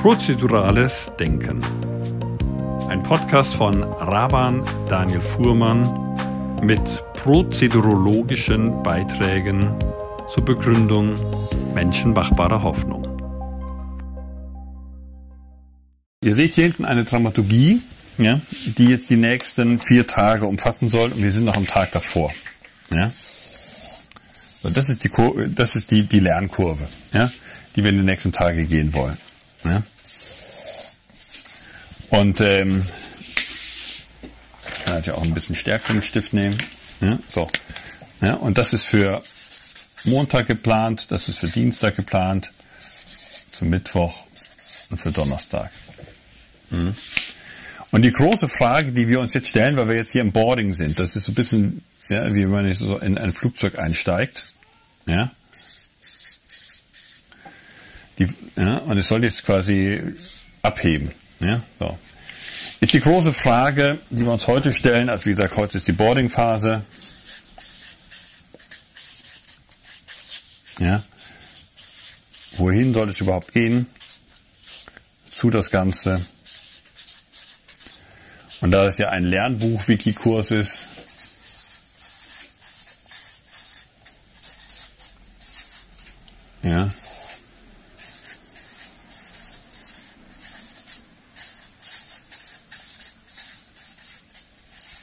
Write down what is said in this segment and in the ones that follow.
Prozedurales Denken. Ein Podcast von Raban Daniel Fuhrmann mit prozedurologischen Beiträgen zur Begründung menschenmachbarer Hoffnung. Ihr seht hier hinten eine Dramaturgie, ja, die jetzt die nächsten vier Tage umfassen soll und wir sind noch am Tag davor. Ja. Das ist die, das ist die, die Lernkurve, ja, die wir in den nächsten Tagen gehen wollen. Ja. Und ähm, kann natürlich auch ein bisschen stärkeren Stift nehmen. Ja, so. Ja, und das ist für Montag geplant, das ist für Dienstag geplant, für Mittwoch und für Donnerstag. Mhm. Und die große Frage, die wir uns jetzt stellen, weil wir jetzt hier im Boarding sind, das ist so ein bisschen, ja, wie wenn man so in ein Flugzeug einsteigt. Ja. Die, ja und es soll jetzt quasi abheben. Ja, so. Ist die große Frage, die wir uns heute stellen, also wie gesagt, heute ist die Boarding-Phase. Ja. Wohin soll es überhaupt gehen? Zu das Ganze. Und da es ja ein Lernbuch-Wiki-Kurs ist, ja,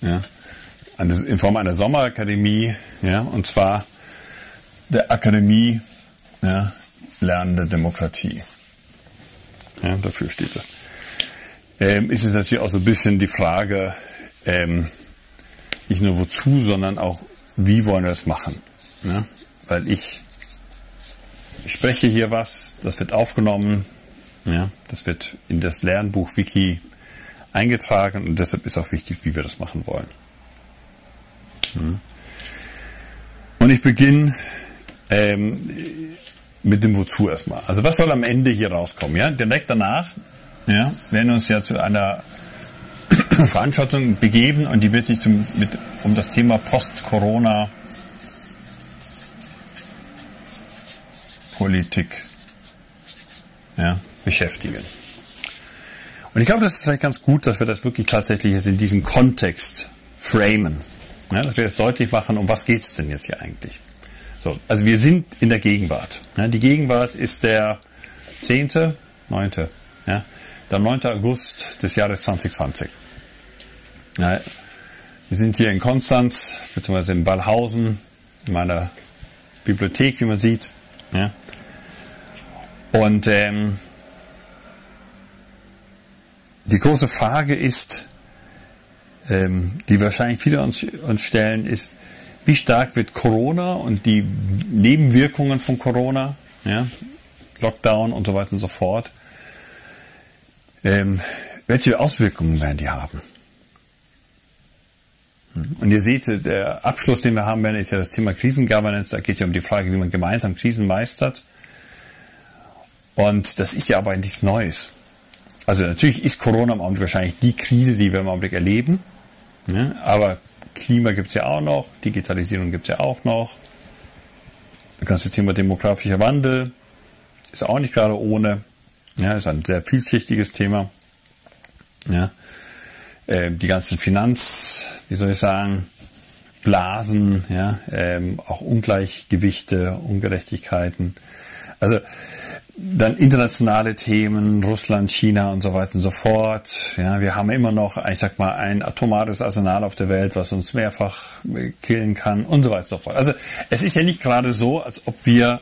ja, in Form einer Sommerakademie, ja, und zwar der Akademie ja, Lernende Demokratie. Ja, dafür steht das ähm, ist es natürlich auch so ein bisschen die Frage, ähm, nicht nur wozu, sondern auch, wie wollen wir das machen. Ne? Weil ich, ich spreche hier was, das wird aufgenommen, ja, das wird in das Lernbuch Wiki eingetragen und deshalb ist auch wichtig, wie wir das machen wollen. Hm. Und ich beginne ähm, mit dem Wozu erstmal. Also was soll am Ende hier rauskommen? Ja? Direkt danach ja, werden uns ja zu einer Veranstaltung begeben und die wird sich zum, mit, um das Thema Post-Corona Politik ja, beschäftigen. Und ich glaube, das ist vielleicht ganz gut, dass wir das wirklich tatsächlich jetzt in diesem Kontext framen. Ja, dass wir jetzt deutlich machen, um was geht es denn jetzt hier eigentlich? So, also wir sind in der Gegenwart. Ja, die Gegenwart ist der 10., 9., ja, der 9. August des Jahres 2020. Ja, wir sind hier in Konstanz, beziehungsweise in Ballhausen, in meiner Bibliothek, wie man sieht. Ja. Und ähm, die große Frage ist, ähm, die wahrscheinlich viele uns, uns stellen, ist, wie stark wird Corona und die Nebenwirkungen von Corona, ja, Lockdown und so weiter und so fort, ähm, welche Auswirkungen werden die haben? Und ihr seht, der Abschluss, den wir haben werden, ist ja das Thema Krisengovernance. Da geht es ja um die Frage, wie man gemeinsam Krisen meistert. Und das ist ja aber nichts Neues. Also natürlich ist Corona im Augenblick wahrscheinlich die Krise, die wir im Augenblick erleben. Ja, aber Klima gibt es ja auch noch, Digitalisierung gibt es ja auch noch. Das ganze Thema demografischer Wandel ist auch nicht gerade ohne. Ja, ist ein sehr vielschichtiges Thema. Ja, äh, die ganzen Finanz, wie soll ich sagen, Blasen, ja, ähm, auch Ungleichgewichte, Ungerechtigkeiten. Also dann internationale Themen, Russland, China und so weiter und so fort. Ja, wir haben immer noch, ich sag mal, ein atomares Arsenal auf der Welt, was uns mehrfach killen kann und so weiter und so fort. Also es ist ja nicht gerade so, als ob wir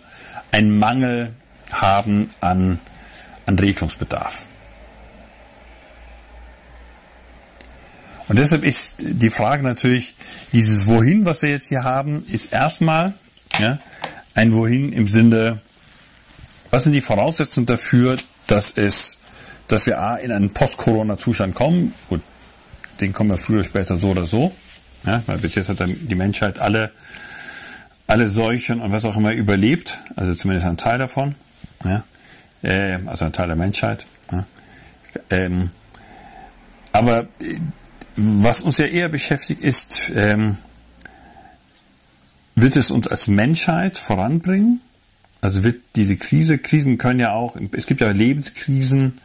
einen Mangel haben an an Regelungsbedarf. Und deshalb ist die Frage natürlich, dieses Wohin, was wir jetzt hier haben, ist erstmal ja, ein Wohin im Sinne, was sind die Voraussetzungen dafür, dass es, dass wir A, in einen Post-Corona-Zustand kommen. Gut, den kommen wir früher oder später so oder so. Ja, weil bis jetzt hat die Menschheit alle, alle Seuchen und was auch immer überlebt, also zumindest ein Teil davon. Ja äh, also ein Teil der Menschheit. Ja. Ähm, aber äh, was uns ja eher beschäftigt ist, ähm, wird es uns als Menschheit voranbringen? Also wird diese Krise, Krisen können ja auch, es gibt ja Lebenskrisen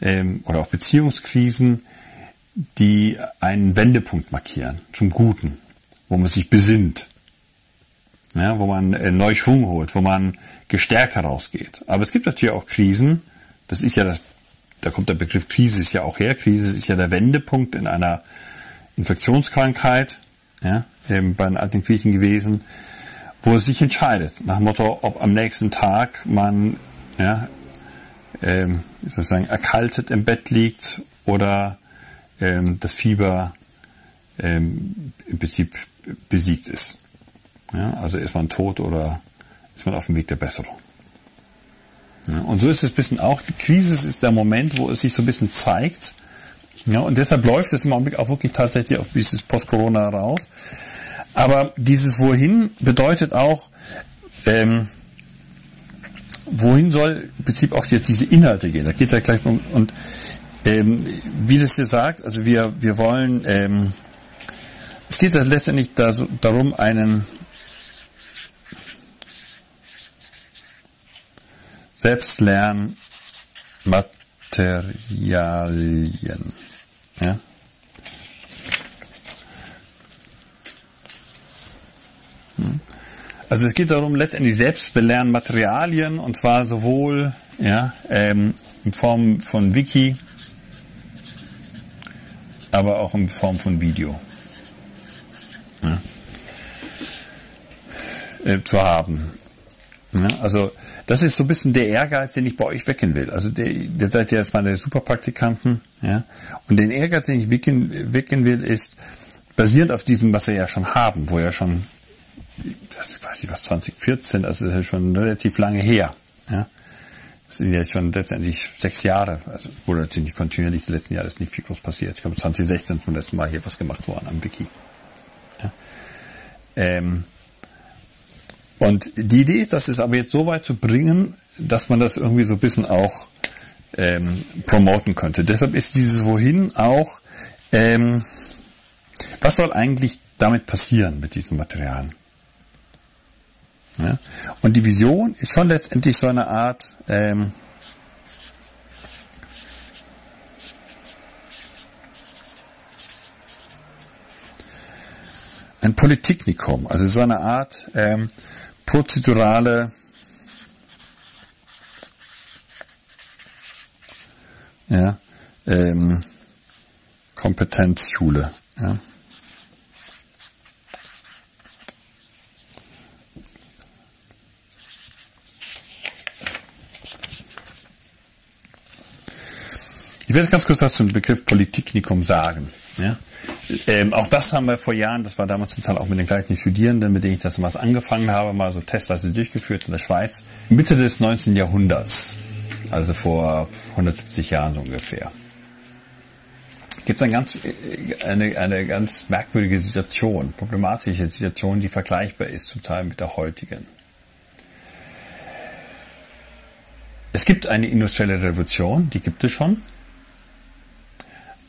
ähm, oder auch Beziehungskrisen, die einen Wendepunkt markieren zum Guten, wo man sich besinnt, ja, wo man äh, neu Schwung holt, wo man gestärkt herausgeht. Aber es gibt natürlich auch Krisen, das ist ja das, da kommt der Begriff Krise ist ja auch her. Krise ist ja der Wendepunkt in einer Infektionskrankheit, ja, ähm, bei den alten Griechen gewesen, wo es sich entscheidet, nach dem Motto, ob am nächsten Tag man ja, ähm, sozusagen erkaltet im Bett liegt oder ähm, das Fieber ähm, im Prinzip besiegt ist. Ja, also ist man tot oder ist man auf dem Weg der Besserung. Ja, und so ist es ein bisschen auch, die Krise ist der Moment, wo es sich so ein bisschen zeigt. Ja, und deshalb läuft es im Augenblick auch wirklich tatsächlich auf dieses Post-Corona raus. Aber dieses Wohin bedeutet auch, ähm, wohin soll im Prinzip auch jetzt diese Inhalte gehen? Da geht ja gleich um, und ähm, wie das hier sagt, also wir, wir wollen, ähm, es geht ja letztendlich da, darum, einen Selbstlernmaterialien. Ja? Also es geht darum, letztendlich selbst belehren Materialien und zwar sowohl ja, ähm, in Form von Wiki, aber auch in Form von Video ja, äh, zu haben. Ja, also das ist so ein bisschen der Ehrgeiz, den ich bei euch wecken will. Also der, der seid ja jetzt meine Superpraktikanten, ja. Und den Ehrgeiz, den ich wecken, wecken will, ist basierend auf diesem, was wir ja schon haben, wo ja schon, das weiß ich was, 2014, also das ist ja schon relativ lange her, ja. Das sind ja schon letztendlich sechs Jahre, also oder ziemlich kontinuierlich, die letzten Jahre ist nicht viel groß passiert. Ich glaube 2016 zum letzten Mal hier was gemacht worden am Wiki. Ja. Ähm, und die Idee ist, das ist aber jetzt so weit zu bringen, dass man das irgendwie so ein bisschen auch ähm, promoten könnte. Deshalb ist dieses Wohin auch, ähm, was soll eigentlich damit passieren mit diesen Materialien? Ja? Und die Vision ist schon letztendlich so eine Art, ähm, ein Politiknikum, also so eine Art ähm, prozedurale ja, ähm, Kompetenzschule. Ja. Ich werde ganz kurz was zum Begriff Politiknikum sagen. Ja? Ähm, auch das haben wir vor Jahren, das war damals zum Teil auch mit den gleichen Studierenden, mit denen ich das damals angefangen habe, mal so testweise durchgeführt in der Schweiz. Mitte des 19. Jahrhunderts, also vor 170 Jahren so ungefähr, gibt es eine ganz, eine, eine ganz merkwürdige Situation, problematische Situation, die vergleichbar ist zum Teil mit der heutigen. Es gibt eine industrielle Revolution, die gibt es schon,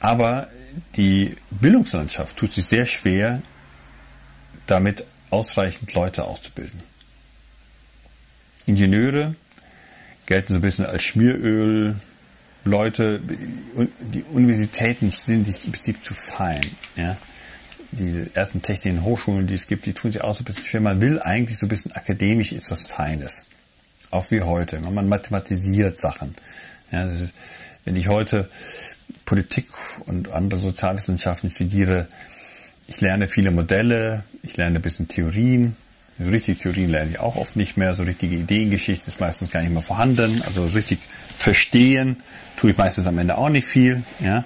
aber die Bildungslandschaft tut sich sehr schwer, damit ausreichend Leute auszubilden. Ingenieure gelten so ein bisschen als Schmieröl. Leute, die Universitäten sind sich im Prinzip zu fein. Ja? Die ersten technischen Hochschulen, die es gibt, die tun sich auch so ein bisschen schwer. Man will eigentlich so ein bisschen akademisch ist was Feines. Auch wie heute. Man mathematisiert Sachen. Ja, ist, wenn ich heute Politik und andere Sozialwissenschaften studiere, ich lerne viele Modelle, ich lerne ein bisschen Theorien. So richtig Theorien lerne ich auch oft nicht mehr. So richtige Ideengeschichte ist meistens gar nicht mehr vorhanden. Also richtig verstehen tue ich meistens am Ende auch nicht viel. Ja.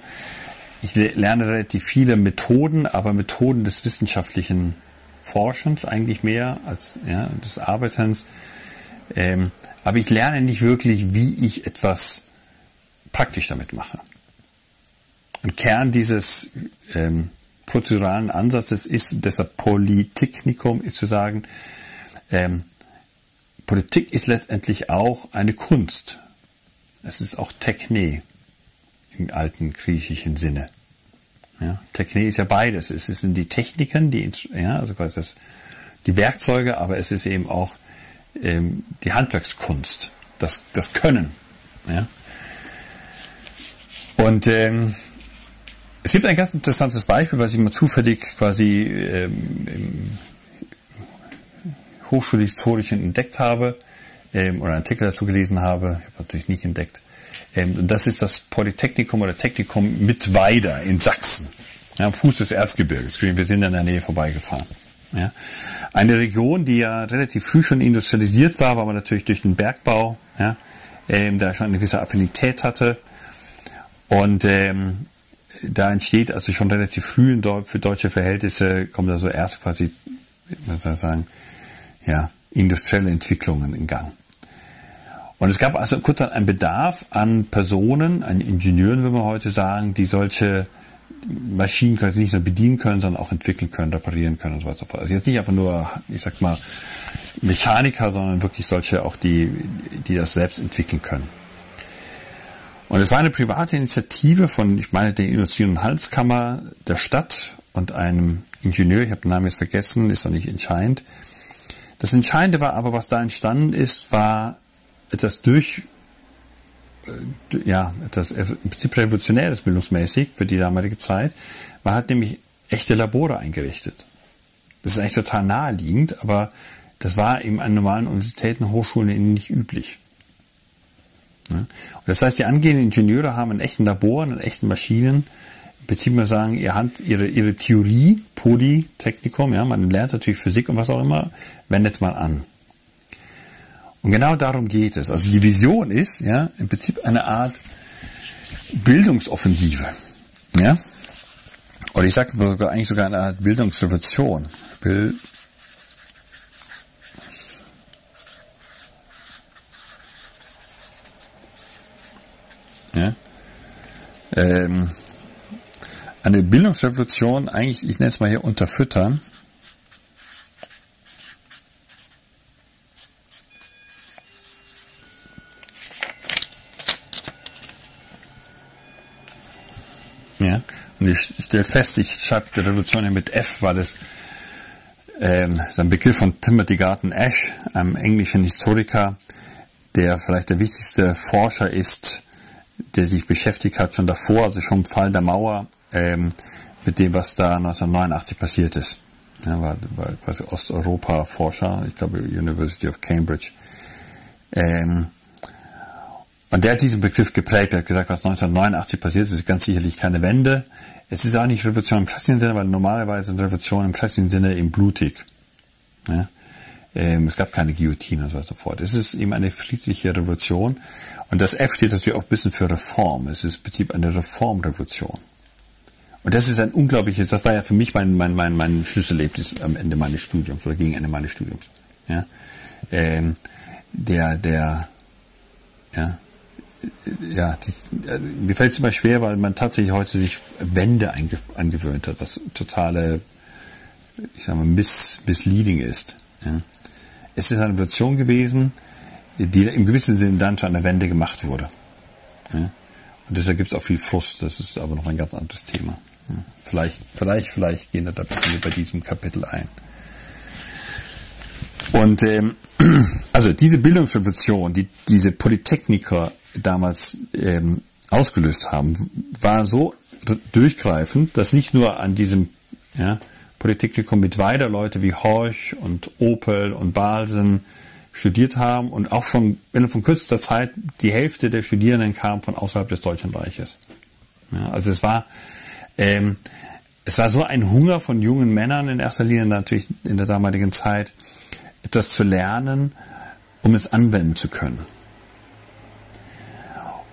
Ich lerne relativ viele Methoden, aber Methoden des wissenschaftlichen Forschens eigentlich mehr als ja, des Arbeitens. Ähm, aber ich lerne nicht wirklich, wie ich etwas praktisch damit mache. Und Kern dieses ähm, prozeduralen Ansatzes ist, deshalb Politiknikum ist zu sagen, ähm, Politik ist letztendlich auch eine Kunst. Es ist auch Techne im alten griechischen Sinne. Ja, Techne ist ja beides. Es sind die Techniken, die, ja, also quasi das, die Werkzeuge, aber es ist eben auch ähm, die Handwerkskunst, das, das Können. Ja? Und ähm, es gibt ein ganz interessantes Beispiel, was ich mal zufällig quasi ähm, im Hochschulhistorischen entdeckt habe ähm, oder einen Artikel dazu gelesen habe. Ich habe natürlich nicht entdeckt. Ähm, das ist das Polytechnikum oder Technikum Mittweida in Sachsen, ja, am Fuß des Erzgebirges. Wir sind in der Nähe vorbeigefahren. Ja. Eine Region, die ja relativ früh schon industrialisiert war, aber natürlich durch den Bergbau, ja, ähm, da schon eine gewisse Affinität hatte. Und ähm, da entsteht also schon relativ früh für deutsche Verhältnisse, kommen da so erst quasi, wie soll sagen, ja, industrielle Entwicklungen in Gang. Und es gab also kurz einen Bedarf an Personen, an Ingenieuren, würde man heute sagen, die solche Maschinen quasi nicht nur bedienen können, sondern auch entwickeln können, reparieren können und so weiter und so fort. Also jetzt nicht einfach nur, ich sag mal, Mechaniker, sondern wirklich solche auch, die, die das selbst entwickeln können. Und es war eine private Initiative von, ich meine, der Industrie- und Handelskammer der Stadt und einem Ingenieur, ich habe den Namen jetzt vergessen, ist noch nicht entscheidend. Das Entscheidende war aber, was da entstanden ist, war etwas durch, äh, ja, etwas im Prinzip revolutionäres bildungsmäßig für die damalige Zeit. Man hat nämlich echte Labore eingerichtet. Das ist eigentlich total naheliegend, aber das war eben an normalen Universitäten, Hochschulen nicht üblich. Und das heißt, die angehenden Ingenieure haben einen echten Labor, einen echten Maschinen, im Prinzip mal sagen, ihr Hand, ihre, ihre Theorie, Polytechnikum, ja, man lernt natürlich Physik und was auch immer, wendet man an. Und genau darum geht es. Also die Vision ist, ja, im Prinzip eine Art Bildungsoffensive. Ja? Oder ich sage sogar eigentlich sogar eine Art Bildungsrevolution. Bild ja? Ähm, eine Bildungsrevolution, eigentlich, ich nenne es mal hier unterfüttern, Ja? Und ich stelle fest, ich schreibe die Revolution mit F, weil es ähm, ist ein Begriff von Timothy Garton Ash, einem englischen Historiker, der vielleicht der wichtigste Forscher ist, der sich beschäftigt hat schon davor, also schon im Fall der Mauer, ähm, mit dem, was da 1989 passiert ist. Er war, war quasi Osteuropa-Forscher, ich glaube University of Cambridge. Ähm, und der hat diesen Begriff geprägt, er hat gesagt, was 1989 passiert ist, ist ganz sicherlich keine Wende. Es ist auch nicht Revolution im klassischen Sinne, weil normalerweise sind Revolutionen im klassischen Sinne eben blutig. Ja? Ähm, es gab keine Guillotine und so fort. Es ist eben eine friedliche Revolution. Und das F steht natürlich auch ein bisschen für Reform. Es ist im Prinzip eine Reformrevolution. Und das ist ein unglaubliches, das war ja für mich mein, mein, mein, mein Schlüsselerlebnis am Ende meines Studiums oder gegen Ende meines Studiums. Ja? Ähm, der, der, ja, ja, die, äh, mir fällt es immer schwer, weil man tatsächlich heute sich Wände angewöhnt hat, was totale, ich sag mal, miss, misleading ist. Ja. Es ist eine Version gewesen, die im gewissen Sinne dann zu einer Wende gemacht wurde. Ja. Und deshalb gibt es auch viel Frust, das ist aber noch ein ganz anderes Thema. Ja. Vielleicht, vielleicht, vielleicht gehen wir da bei diesem Kapitel ein. Und ähm, also diese Bildungsrevolution, die diese Polytechniker damals ähm, ausgelöst haben, war so durchgreifend, dass nicht nur an diesem ja, Polytechnikum mit weiter Leute wie Horch und Opel und Balsen studiert haben und auch schon innerhalb von kürzester Zeit die Hälfte der Studierenden kam von außerhalb des Deutschen Reiches. Ja, also es war ähm, es war so ein Hunger von jungen Männern in erster Linie natürlich in der damaligen Zeit, etwas zu lernen, um es anwenden zu können.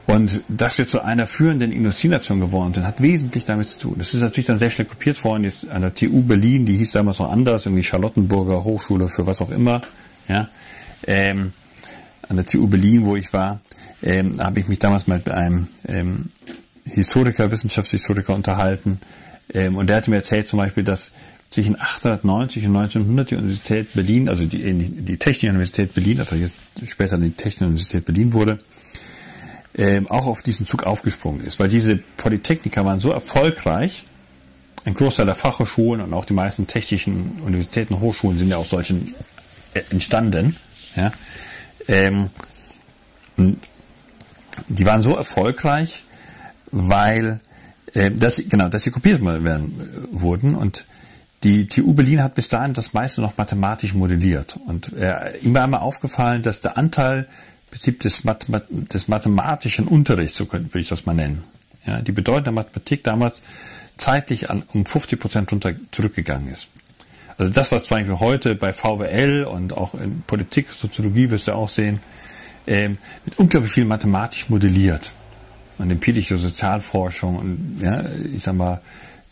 Und dass wir zu einer führenden Industrienation geworden sind, hat wesentlich damit zu tun. Das ist natürlich dann sehr schnell kopiert worden, jetzt an der TU Berlin, die hieß damals noch anders, irgendwie Charlottenburger Hochschule für was auch immer. Ja. Ähm, an der TU Berlin, wo ich war, ähm, habe ich mich damals mal mit einem ähm, Historiker, Wissenschaftshistoriker unterhalten. Ähm, und der hatte mir erzählt zum Beispiel, dass zwischen 1890 und 1900 die Universität Berlin, also die, die Technische Universität Berlin, also jetzt später die Technische Universität Berlin wurde, ähm, auch auf diesen Zug aufgesprungen ist, weil diese Polytechniker waren so erfolgreich, ein Großteil der Fachhochschulen und auch die meisten technischen Universitäten, Hochschulen sind ja aus solchen äh, entstanden, Ja? Ähm, die waren so erfolgreich, weil äh, dass, genau, dass sie kopiert werden, äh, wurden und die TU Berlin hat bis dahin das meiste noch mathematisch modelliert. Und äh, ihm war einmal aufgefallen, dass der Anteil des, Math des mathematischen Unterrichts, so würde ich das mal nennen, ja, die Bedeutung der Mathematik damals zeitlich an, um 50 Prozent zurückgegangen ist. Also das, was zum Beispiel heute bei VWL und auch in Politik, Soziologie wirst du auch sehen, ähm, wird unglaublich viel mathematisch modelliert. Und empirische Sozialforschung und ja, ich sag mal,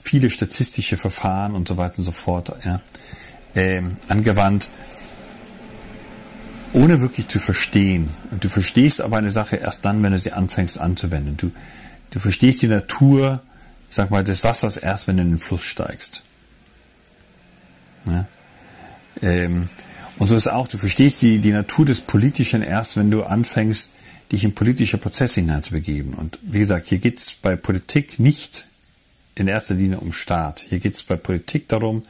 viele statistische Verfahren und so weiter und so fort ja, ähm, angewandt ohne wirklich zu verstehen. Und du verstehst aber eine Sache erst dann, wenn du sie anfängst anzuwenden. Du, du verstehst die Natur, sag mal, des Wassers erst, wenn du in den Fluss steigst. Ja? Ähm, und so ist auch, du verstehst die, die Natur des Politischen erst, wenn du anfängst, dich in politische Prozesse hineinzubegeben. Und wie gesagt, hier geht es bei Politik nicht in erster Linie um Staat. Hier geht es bei Politik darum,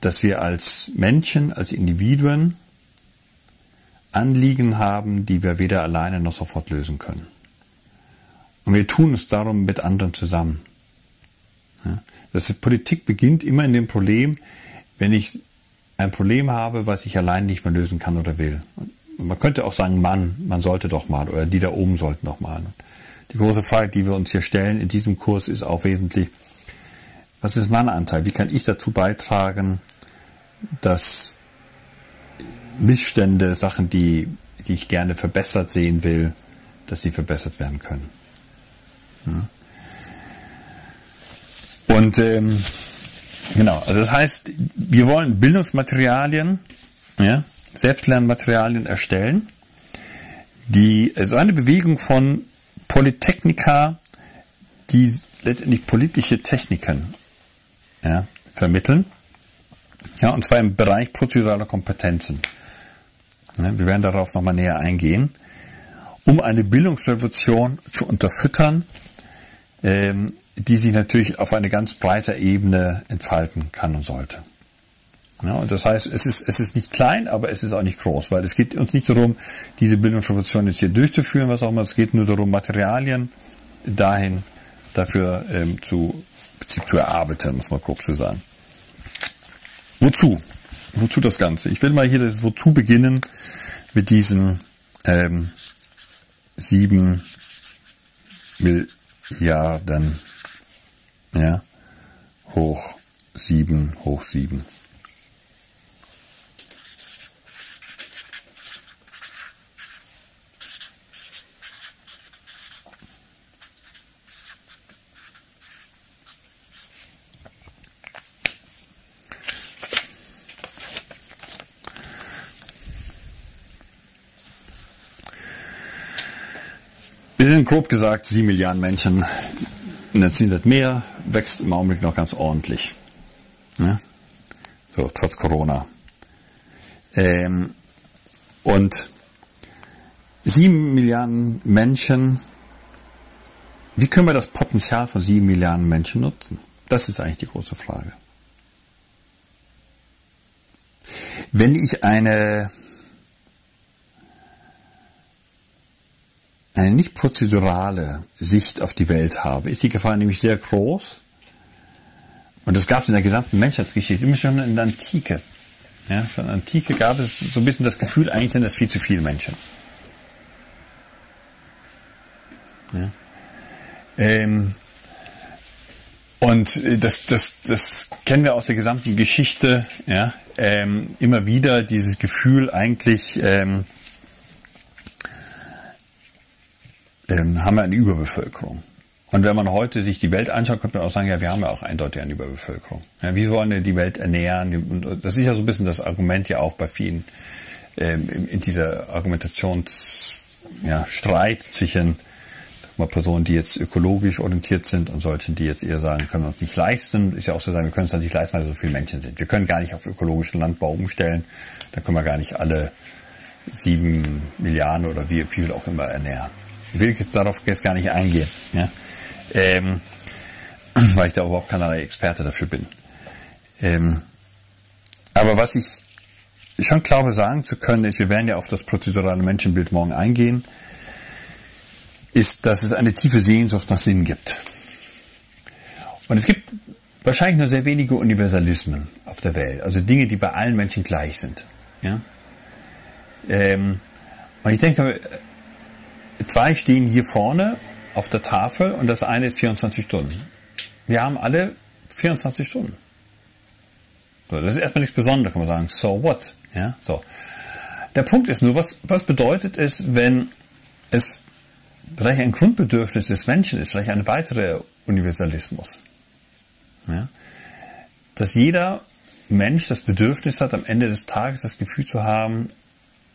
dass wir als Menschen, als Individuen Anliegen haben, die wir weder alleine noch sofort lösen können. Und wir tun es darum mit anderen zusammen. Das Politik beginnt immer in dem Problem, wenn ich ein Problem habe, was ich allein nicht mehr lösen kann oder will. Und man könnte auch sagen, Mann, man sollte doch mal oder die da oben sollten doch mal. Die große Frage, die wir uns hier stellen in diesem Kurs, ist auch wesentlich, was ist mein Anteil? Wie kann ich dazu beitragen, dass Missstände, Sachen, die, die ich gerne verbessert sehen will, dass sie verbessert werden können. Ja. Und ähm, genau, also das heißt, wir wollen Bildungsmaterialien, ja, Selbstlernmaterialien erstellen, die so also eine Bewegung von Polytechnika, die letztendlich politische Techniken ja, vermitteln, ja, und zwar im Bereich prozeduraler Kompetenzen. Ne, wir werden darauf nochmal näher eingehen, um eine Bildungsrevolution zu unterfüttern, ähm, die sich natürlich auf eine ganz breite Ebene entfalten kann und sollte. Ja, und das heißt, es ist, es ist nicht klein, aber es ist auch nicht groß, weil es geht uns nicht darum, diese Bildungsrevolution jetzt hier durchzuführen, was auch immer. Es geht nur darum, Materialien dahin dafür ähm, zu, zu erarbeiten, muss man grob zu sagen. Wozu? wozu das Ganze? Ich will mal hier das Wozu beginnen mit diesen ähm, sieben Milliarden ja, hoch sieben hoch sieben. Wir sind grob gesagt sieben Milliarden Menschen. Jetzt sind das mehr, wächst im Augenblick noch ganz ordentlich. Ja? So, trotz Corona. Ähm, und sieben Milliarden Menschen, wie können wir das Potenzial von sieben Milliarden Menschen nutzen? Das ist eigentlich die große Frage. Wenn ich eine eine nicht prozedurale Sicht auf die Welt habe, ist die Gefahr nämlich sehr groß. Und das gab es in der gesamten Menschheitsgeschichte, immer schon in der Antike. Ja, schon in der Antike gab es so ein bisschen das Gefühl, eigentlich sind das viel zu viele Menschen. Ja. Ähm, und das, das, das kennen wir aus der gesamten Geschichte, ja, ähm, immer wieder dieses Gefühl eigentlich, ähm, ähm, haben wir eine Überbevölkerung. Und wenn man heute sich die Welt anschaut, könnte man auch sagen, ja, wir haben ja auch eindeutig eine Überbevölkerung. Ja, wie wollen wir die Welt ernähren? Und das ist ja so ein bisschen das Argument ja auch bei vielen ähm, in dieser Argumentationsstreit ja, zwischen mal Personen, die jetzt ökologisch orientiert sind und solchen, die jetzt eher sagen, können wir uns nicht leisten. Ist ja auch so sagen, wir können es uns nicht leisten, weil so viele Menschen sind. Wir können gar nicht auf ökologischen Landbau umstellen. Dann können wir gar nicht alle sieben Milliarden oder wie viel auch immer ernähren. Ich will jetzt darauf jetzt gar nicht eingehen, ja? ähm, weil ich da überhaupt keinerlei Experte dafür bin. Ähm, aber was ich schon glaube sagen zu können, ist, wir werden ja auf das prozedurale Menschenbild morgen eingehen, ist, dass es eine tiefe Sehnsucht nach Sinn gibt. Und es gibt wahrscheinlich nur sehr wenige Universalismen auf der Welt, also Dinge, die bei allen Menschen gleich sind. Ja? Ähm, und ich denke, zwei stehen hier vorne auf der Tafel und das eine ist 24 Stunden. Wir haben alle 24 Stunden. So, das ist erstmal nichts Besonderes, kann man sagen. So what? Ja, so. Der Punkt ist nur, was, was bedeutet es, wenn es vielleicht ein Grundbedürfnis des Menschen ist, vielleicht ein weiterer Universalismus? Ja? Dass jeder Mensch das Bedürfnis hat, am Ende des Tages das Gefühl zu haben,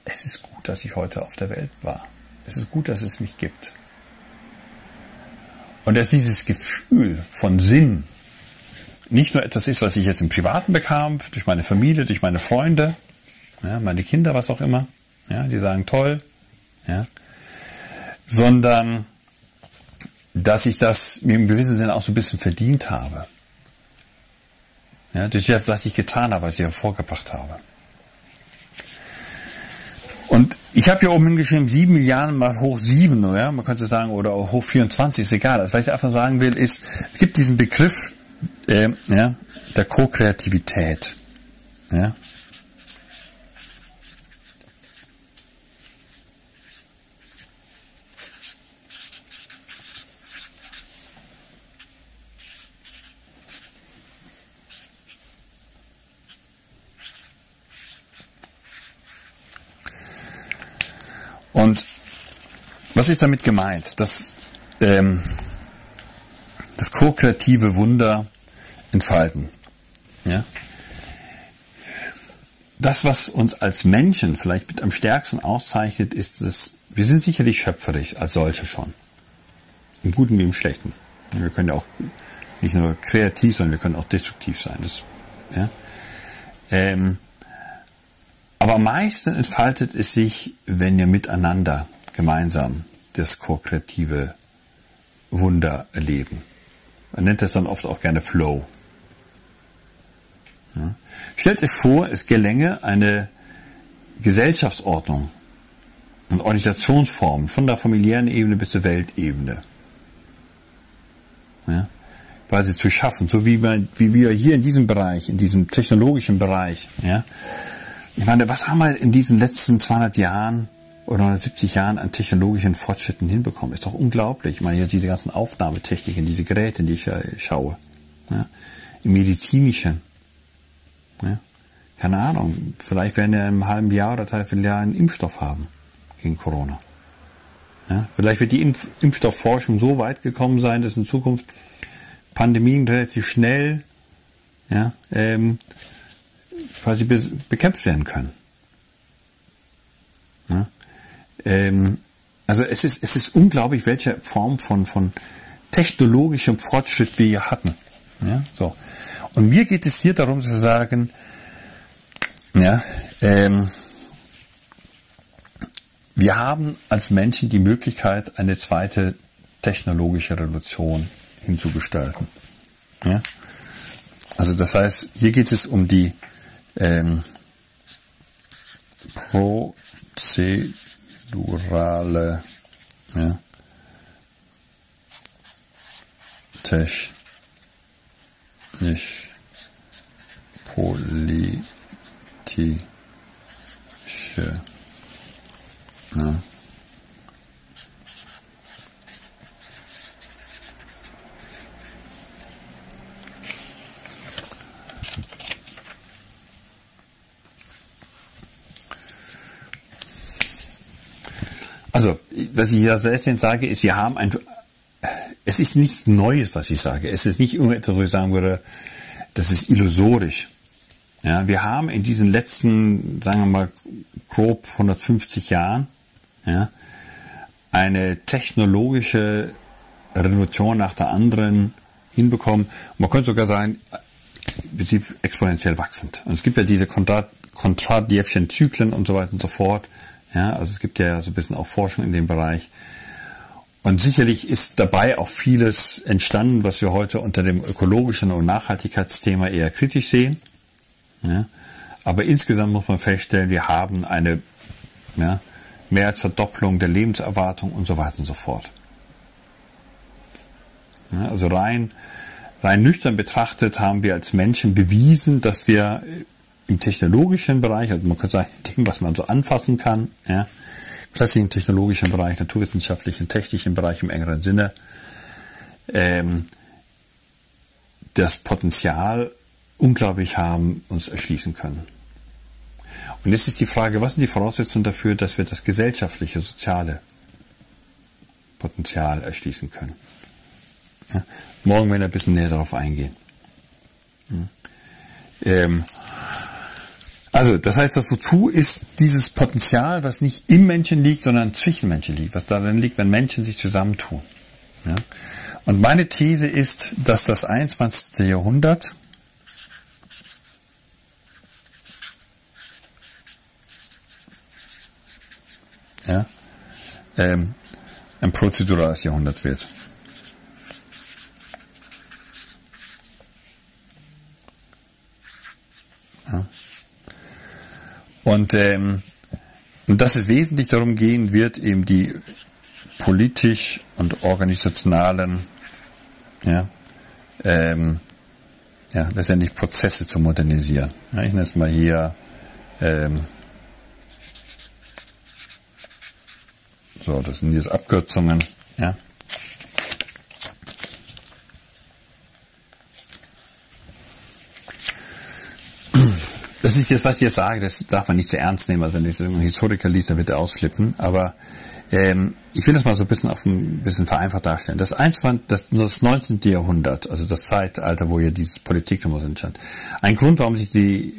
es ist gut, dass ich heute auf der Welt war. Es ist gut, dass es mich gibt. Und dass dieses Gefühl von Sinn nicht nur etwas ist, was ich jetzt im Privaten bekam, durch meine Familie, durch meine Freunde, ja, meine Kinder, was auch immer, ja, die sagen toll, ja, sondern dass ich das mir im gewissen Sinne auch so ein bisschen verdient habe. Ja, durch das, was ich getan habe, was ich hervorgebracht habe. Und ich habe hier oben hingeschrieben, 7 Milliarden mal hoch 7, ja? man könnte sagen, oder hoch 24, ist egal. Also, was ich einfach sagen will, ist, es gibt diesen Begriff äh, ja, der Co-Kreativität. Ja? Und was ist damit gemeint? Dass ähm, das ko-kreative Wunder entfalten. Ja? Das, was uns als Menschen vielleicht mit am stärksten auszeichnet, ist dass wir sind sicherlich schöpferisch als solche schon. Im Guten wie im Schlechten. Wir können ja auch nicht nur kreativ, sondern wir können auch destruktiv sein. Das, ja? ähm, aber am meisten entfaltet es sich, wenn wir miteinander gemeinsam das ko-kreative Wunder erleben. Man nennt das dann oft auch gerne Flow. Ja. Stellt euch vor, es gelänge eine Gesellschaftsordnung und Organisationsform von der familiären Ebene bis zur Weltebene. Ja, quasi zu schaffen, so wie, man, wie wir hier in diesem Bereich, in diesem technologischen Bereich. Ja. Ich meine, was haben wir in diesen letzten 200 Jahren oder 170 Jahren an technologischen Fortschritten hinbekommen? Ist doch unglaublich. Ich meine, jetzt diese ganzen Aufnahmetechniken, diese Geräte, die ich schaue. Ja. Im medizinischen, ja? Keine Ahnung, vielleicht werden wir in einem halben Jahr oder dreiviertel Jahr einen Impfstoff haben gegen Corona. Ja? Vielleicht wird die Impf Impfstoffforschung so weit gekommen sein, dass in Zukunft Pandemien relativ schnell ja, ähm, quasi be bekämpft werden können. Ja? Ähm, also es ist, es ist unglaublich, welche Form von, von technologischem Fortschritt wir hier hatten. Ja? So. Und mir geht es hier darum zu sagen, ja, ähm, wir haben als Menschen die Möglichkeit, eine zweite technologische Revolution hinzugestalten. Ja? Also das heißt, hier geht es um die ähm, prozedurale ja, technische politische ne? Also, was ich selbst sage, ist, wir haben ein, es ist nichts Neues, was ich sage. Es ist nicht irgendetwas, wo ich sagen würde, das ist illusorisch. Ja, wir haben in diesen letzten, sagen wir mal, grob 150 Jahren ja, eine technologische Revolution nach der anderen hinbekommen. Man könnte sogar sagen, im Prinzip exponentiell wachsend. Und es gibt ja diese Kontradjewschen Zyklen und so weiter und so fort. Ja, also es gibt ja so ein bisschen auch Forschung in dem Bereich. Und sicherlich ist dabei auch vieles entstanden, was wir heute unter dem ökologischen und Nachhaltigkeitsthema eher kritisch sehen. Ja? Aber insgesamt muss man feststellen, wir haben eine ja, mehr als Verdopplung der Lebenserwartung und so weiter und so fort. Ja, also rein, rein nüchtern betrachtet haben wir als Menschen bewiesen, dass wir im technologischen Bereich, also man könnte sagen, Ding, was man so anfassen kann, ja, klassischen technologischen Bereich, naturwissenschaftlichen, technischen Bereich im engeren Sinne, ähm, das Potenzial unglaublich haben, uns erschließen können. Und jetzt ist die Frage, was sind die Voraussetzungen dafür, dass wir das gesellschaftliche, soziale Potenzial erschließen können? Ja, morgen werden wir ein bisschen näher darauf eingehen. Ähm, also, das heißt, das Wozu ist dieses Potenzial, was nicht im Menschen liegt, sondern zwischen Menschen liegt, was darin liegt, wenn Menschen sich zusammentun. Ja? Und meine These ist, dass das 21. Jahrhundert ja, ähm, ein prozedurales Jahrhundert wird. Ja. Und, ähm, dass es wesentlich darum gehen wird, eben die politisch und organisationalen, ja, ähm, ja, letztendlich Prozesse zu modernisieren. Ja, ich nenne es mal hier ähm, so, das sind jetzt Abkürzungen, ja. Das ist jetzt, was ich jetzt sage, das darf man nicht zu ernst nehmen. Also wenn ich ein Historiker liest, dann wird er ausflippen. Aber ähm, ich will das mal so ein bisschen auf ein bisschen vereinfacht darstellen. Das, 21, das, das 19. Jahrhundert, also das Zeitalter, wo ja diese Politik nochmal entstand. Ein Grund, warum sich die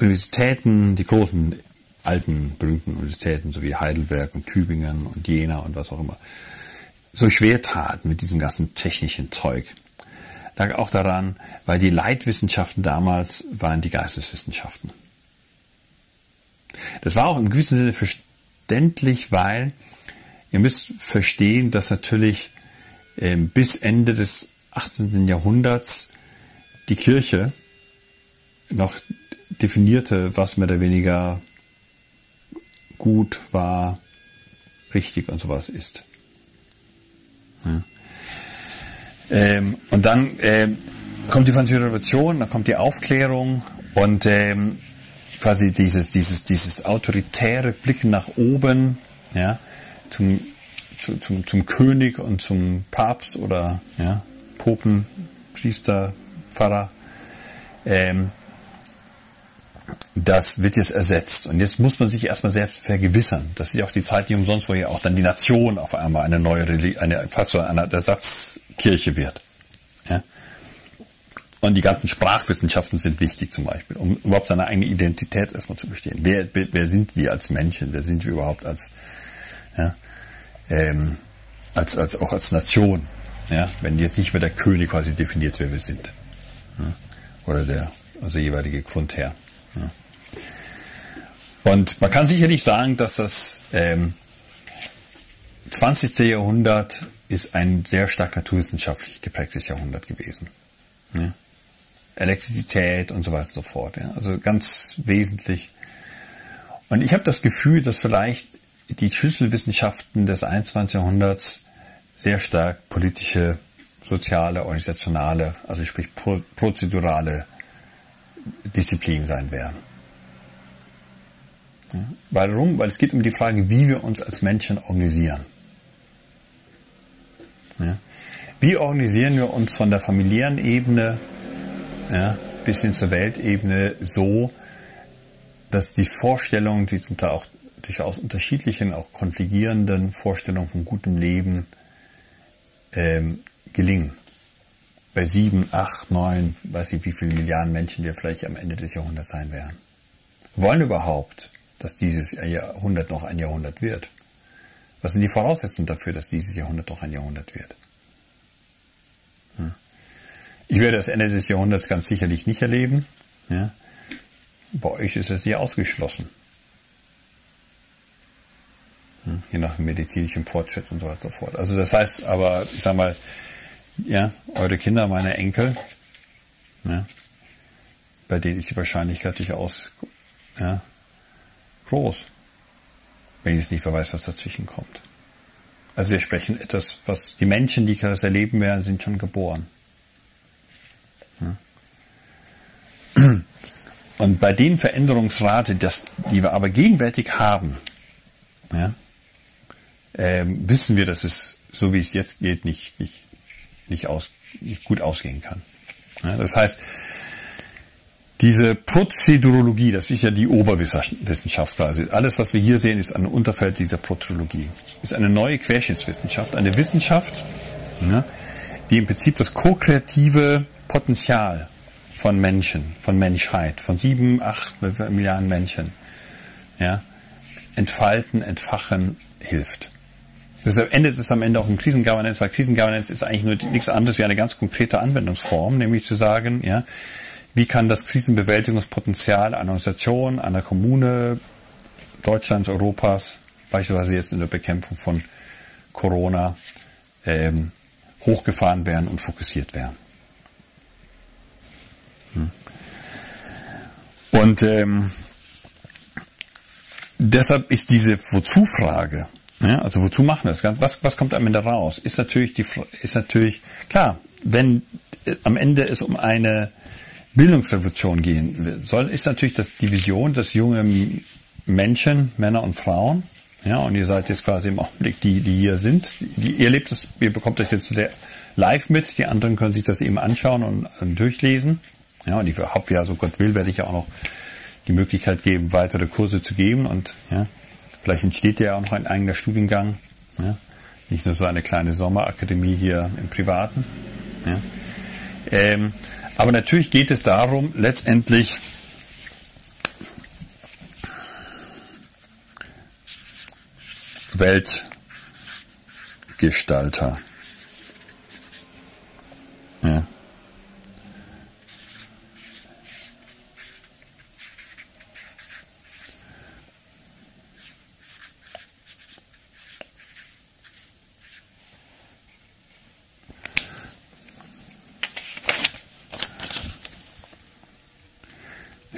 Universitäten, die großen alten berühmten Universitäten, so wie Heidelberg und Tübingen und Jena und was auch immer, so schwer taten mit diesem ganzen technischen Zeug, lag auch daran, weil die Leitwissenschaften damals waren die Geisteswissenschaften. Das war auch im gewissen Sinne verständlich, weil ihr müsst verstehen, dass natürlich äh, bis Ende des 18. Jahrhunderts die Kirche noch definierte, was mehr oder weniger gut, wahr, richtig und sowas ist. Ja. Ähm, und dann ähm, kommt die französische Revolution, dann kommt die Aufklärung und ähm, quasi dieses, dieses, dieses autoritäre Blicken nach oben, ja, zum, zu, zum, zum König und zum Papst oder ja, Popen, Priester, Pfarrer, ähm, das wird jetzt ersetzt. Und jetzt muss man sich erstmal selbst vergewissern. Das ist ja auch die Zeit nicht umsonst, wo ja auch dann die Nation auf einmal eine neue eine, fast so eine Ersatzkirche wird. Ja? Und die ganzen Sprachwissenschaften sind wichtig zum Beispiel, um überhaupt seine eigene Identität erstmal zu bestehen. Wer, wer sind wir als Menschen? Wer sind wir überhaupt als, ja, ähm, als, als auch als Nation? Ja? Wenn jetzt nicht mehr der König quasi definiert, wer wir sind. Ja? Oder der also jeweilige Grundherr. Und man kann sicherlich sagen, dass das ähm, 20. Jahrhundert ist ein sehr stark naturwissenschaftlich geprägtes Jahrhundert gewesen. Ja. Elektrizität und so weiter und so fort. Ja. Also ganz wesentlich. Und ich habe das Gefühl, dass vielleicht die Schlüsselwissenschaften des 21. Jahrhunderts sehr stark politische, soziale, organisationale, also sprich prozedurale Disziplin sein werden. Warum? Weil es geht um die Frage, wie wir uns als Menschen organisieren. Ja, wie organisieren wir uns von der familiären Ebene ja, bis hin zur Weltebene so, dass die Vorstellungen, die zum Teil auch durchaus unterschiedlichen, auch konfligierenden Vorstellungen von gutem Leben ähm, gelingen bei sieben, acht, neun, weiß ich wie viele Milliarden Menschen wir vielleicht am Ende des Jahrhunderts sein werden. Wollen überhaupt, dass dieses Jahrhundert noch ein Jahrhundert wird? Was sind die Voraussetzungen dafür, dass dieses Jahrhundert noch ein Jahrhundert wird? Hm. Ich werde das Ende des Jahrhunderts ganz sicherlich nicht erleben. Ja. Bei euch ist es hier ausgeschlossen. Hm. Je nach medizinischem Fortschritt und so weiter und so fort. Also das heißt aber, ich sag mal, ja, eure Kinder, meine Enkel, ja, bei denen ist die Wahrscheinlichkeit durchaus ja, groß, wenn ich jetzt nicht weiß, was dazwischen kommt. Also wir sprechen etwas, was die Menschen, die das erleben werden, sind schon geboren. Und bei den Veränderungsrate, das, die wir aber gegenwärtig haben, ja, äh, wissen wir, dass es, so wie es jetzt geht, nicht, nicht, nicht, aus, nicht gut ausgehen kann. Ja, das heißt, diese Prozedurologie, das ist ja die Oberwissenschaft quasi. Alles, was wir hier sehen, ist ein Unterfeld dieser Prozedurologie. Ist eine neue Querschnittswissenschaft, eine Wissenschaft, ja, die im Prinzip das ko-kreative Potenzial von Menschen, von Menschheit, von sieben, acht Milliarden Menschen, ja, entfalten, entfachen hilft. Deshalb endet es am Ende auch im Krisengovernance, weil Krisengovernance ist eigentlich nur nichts anderes wie eine ganz konkrete Anwendungsform, nämlich zu sagen, ja, wie kann das Krisenbewältigungspotenzial einer Organisation, einer Kommune Deutschlands, Europas, beispielsweise jetzt in der Bekämpfung von Corona, ähm, hochgefahren werden und fokussiert werden. Hm. Und ähm, deshalb ist diese Wozu-Frage, ja, also wozu machen wir das? Was, was kommt am Ende raus? Ist natürlich die, ist natürlich klar, wenn äh, am Ende es um eine Bildungsrevolution gehen soll, ist natürlich das, die Vision, dass junge Menschen, Männer und Frauen, ja, und ihr seid jetzt quasi im Augenblick die, die hier sind, die, ihr lebt das, ihr bekommt das jetzt live mit, die anderen können sich das eben anschauen und, und durchlesen. Ja, und ich hoffe ja, so Gott will, werde ich ja auch noch die Möglichkeit geben, weitere Kurse zu geben und ja, vielleicht entsteht ja auch noch ein eigener Studiengang. Ja, nicht nur so eine kleine Sommerakademie hier im Privaten. Ja. Ähm, aber natürlich geht es darum, letztendlich Weltgestalter. Ja.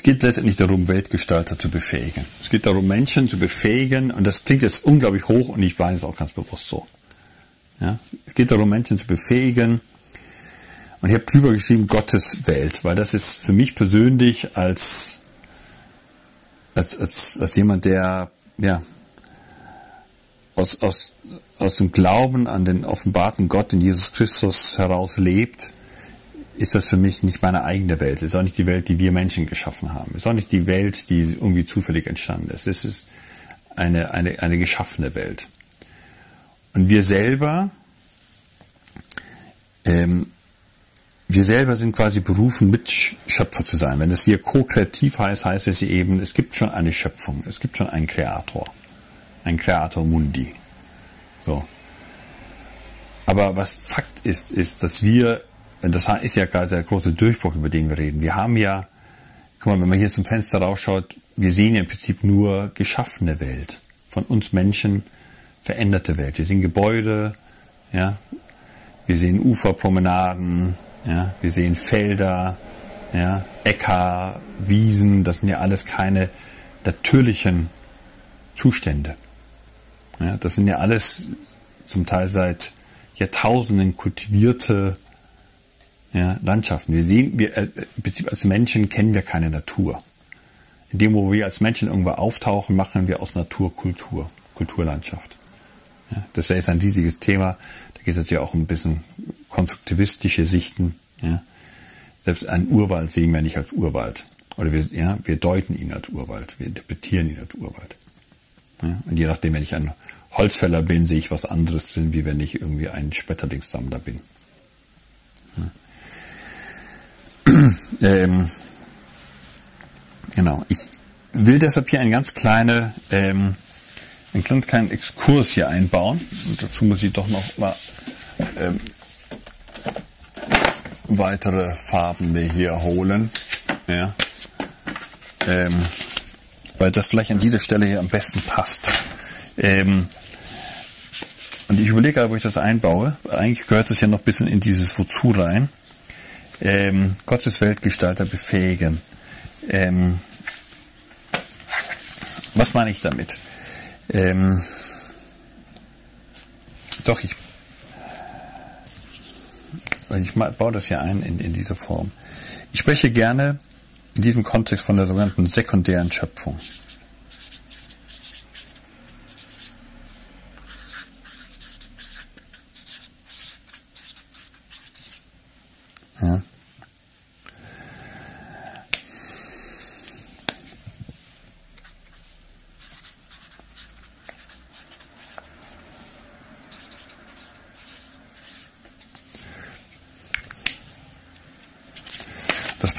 Es geht letztendlich darum, Weltgestalter zu befähigen. Es geht darum, Menschen zu befähigen, und das klingt jetzt unglaublich hoch und ich meine es auch ganz bewusst so. Ja? Es geht darum, Menschen zu befähigen. Und ich habe drüber geschrieben, Gottes Welt, weil das ist für mich persönlich als, als, als, als jemand, der ja, aus, aus, aus dem Glauben an den offenbarten Gott in Jesus Christus heraus lebt, ist das für mich nicht meine eigene Welt. Es ist auch nicht die Welt, die wir Menschen geschaffen haben. Ist auch nicht die Welt, die irgendwie zufällig entstanden ist. Es ist eine, eine, eine geschaffene Welt. Und wir selber, ähm, wir selber sind quasi berufen, Mitschöpfer zu sein. Wenn es hier ko-kreativ heißt, heißt es eben, es gibt schon eine Schöpfung, es gibt schon einen Kreator, ein Kreator Mundi. So. Aber was Fakt ist, ist, dass wir das ist ja gerade der große Durchbruch, über den wir reden. Wir haben ja, guck mal, wenn man hier zum Fenster rausschaut, wir sehen ja im Prinzip nur geschaffene Welt. Von uns Menschen veränderte Welt. Wir sehen Gebäude, ja, wir sehen Uferpromenaden, ja, wir sehen Felder, ja, Äcker, Wiesen, das sind ja alles keine natürlichen Zustände. Ja, das sind ja alles zum Teil seit Jahrtausenden kultivierte ja, Landschaften. Wir sehen, wir, äh, im Prinzip als Menschen kennen wir keine Natur. In dem, wo wir als Menschen irgendwo auftauchen, machen wir aus Natur Kultur, Kulturlandschaft. Ja, das wäre jetzt ein riesiges Thema. Da geht es ja auch um ein bisschen konstruktivistische Sichten. Ja. Selbst einen Urwald sehen wir nicht als Urwald. Oder wir, ja, wir deuten ihn als Urwald, wir interpretieren ihn als Urwald. Ja. Und je nachdem, wenn ich ein Holzfäller bin, sehe ich was anderes drin, wie wenn ich irgendwie ein Schmetterlingssammler bin. Ja. ähm, genau, ich will deshalb hier einen ganz kleine, ähm, einen ganz kleinen Exkurs hier einbauen. Und dazu muss ich doch noch mal ähm, weitere Farben mir hier holen. Ja. Ähm, weil das vielleicht an dieser Stelle hier am besten passt. Ähm, und ich überlege wo ich das einbaue. Eigentlich gehört es ja noch ein bisschen in dieses Wozu rein ähm, Gottes Weltgestalter befähigen. Ähm, was meine ich damit? Ähm, doch, ich, ich baue das hier ein in, in diese Form. Ich spreche gerne in diesem Kontext von der sogenannten sekundären Schöpfung.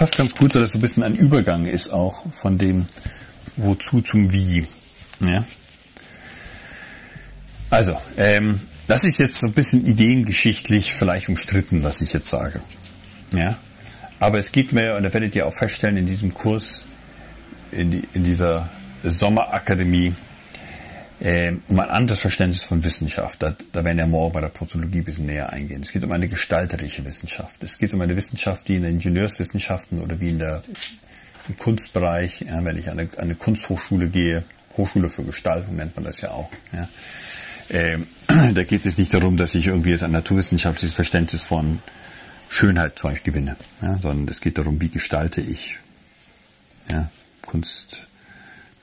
Passt ganz gut, weil das so ein bisschen ein Übergang ist auch von dem Wozu zum Wie. Ja? Also, ähm, das ist jetzt so ein bisschen ideengeschichtlich vielleicht umstritten, was ich jetzt sage. Ja? Aber es geht mir, und da werdet ihr auch feststellen, in diesem Kurs, in, die, in dieser Sommerakademie, äh, um ein anderes Verständnis von Wissenschaft. Da, da werden wir morgen bei der Prozologie ein bisschen näher eingehen. Es geht um eine gestalterische Wissenschaft. Es geht um eine Wissenschaft, die in den Ingenieurswissenschaften oder wie in der, im Kunstbereich, ja, wenn ich an eine, eine Kunsthochschule gehe, Hochschule für Gestaltung nennt man das ja auch. Ja. Ähm, da geht es nicht darum, dass ich irgendwie jetzt ein naturwissenschaftliches Verständnis von Schönheit zum Beispiel gewinne, ja, sondern es geht darum, wie gestalte ich ja, Kunst,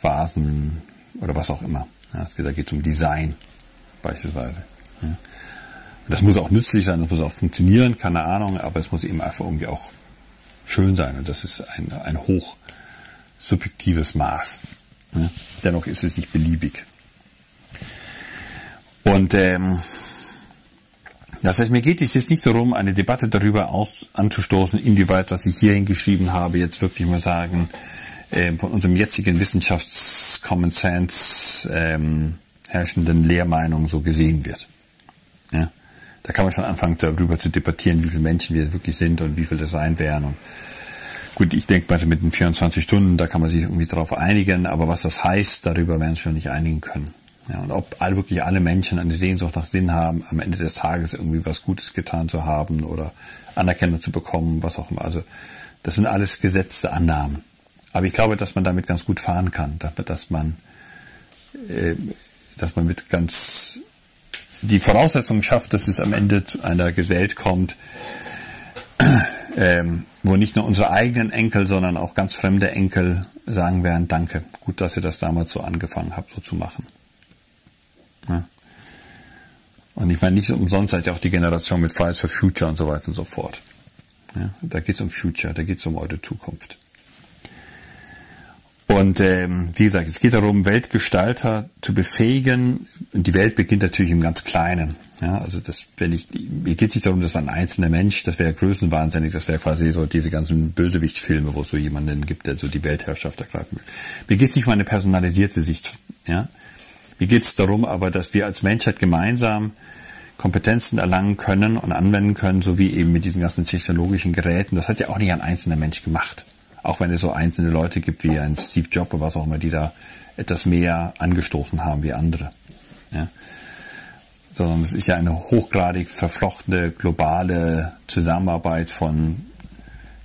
Vasen oder was auch immer. Ja, es geht, da geht es um Design beispielsweise. Ja. Das muss auch nützlich sein, das muss auch funktionieren, keine Ahnung, aber es muss eben einfach irgendwie auch schön sein und das ist ein, ein hoch subjektives Maß. Ja. Dennoch ist es nicht beliebig. Und ähm, das heißt, mir geht es jetzt nicht darum, eine Debatte darüber aus, anzustoßen, inwieweit, was ich hier hingeschrieben habe, jetzt wirklich mal sagen, äh, von unserem jetzigen Wissenschafts-Common Sense ähm, herrschenden Lehrmeinung so gesehen wird. Ja? Da kann man schon anfangen, darüber zu debattieren, wie viele Menschen wir wirklich sind und wie viele das sein werden. Und gut, ich denke mal, mit den 24 Stunden, da kann man sich irgendwie darauf einigen, aber was das heißt, darüber werden wir schon nicht einigen können. Ja, und ob all, wirklich alle Menschen eine Sehnsucht nach Sinn haben, am Ende des Tages irgendwie was Gutes getan zu haben oder Anerkennung zu bekommen, was auch immer. Also das sind alles gesetzte Annahmen. Aber ich glaube, dass man damit ganz gut fahren kann, dass man, äh, dass man mit ganz die Voraussetzungen schafft, dass es am Ende zu einer Welt kommt, ähm, wo nicht nur unsere eigenen Enkel, sondern auch ganz fremde Enkel sagen werden, danke, gut, dass ihr das damals so angefangen habt, so zu machen. Und ich meine, nicht umsonst seid ihr auch die Generation mit Fridays for Future und so weiter und so fort. Ja, da geht es um Future, da geht es um eure Zukunft. Und ähm, wie gesagt, es geht darum, Weltgestalter zu befähigen. Und die Welt beginnt natürlich im ganz Kleinen. Ja, also das, wenn ich, mir geht es nicht darum, dass ein einzelner Mensch, das wäre größenwahnsinnig, das wäre quasi so diese ganzen Bösewichtfilme, wo es so jemanden gibt, der so die Weltherrschaft ergreifen will. Mir geht es nicht um eine personalisierte Sicht. Ja, mir geht es darum, aber, dass wir als Menschheit gemeinsam Kompetenzen erlangen können und anwenden können, so wie eben mit diesen ganzen technologischen Geräten. Das hat ja auch nicht ein einzelner Mensch gemacht. Auch wenn es so einzelne Leute gibt wie ein Steve Jobs oder was auch immer, die da etwas mehr angestoßen haben wie andere. Ja. Sondern es ist ja eine hochgradig verflochtene globale Zusammenarbeit von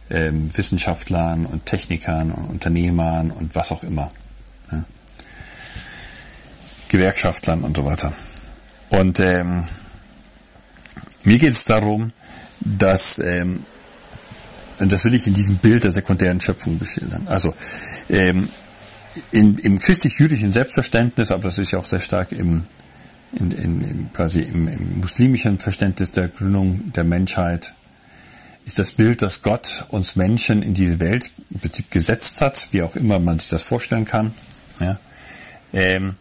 ähm, Wissenschaftlern und Technikern und Unternehmern und was auch immer. Gewerkschaftlern und so weiter. Und ähm, mir geht es darum, dass, ähm, und das will ich in diesem Bild der sekundären Schöpfung beschildern. Also ähm, in, im christlich-jüdischen Selbstverständnis, aber das ist ja auch sehr stark im, in, in, in, quasi im, im muslimischen Verständnis der Gründung der Menschheit, ist das Bild, dass Gott uns Menschen in diese Welt im Prinzip gesetzt hat, wie auch immer man sich das vorstellen kann. Ja, ähm,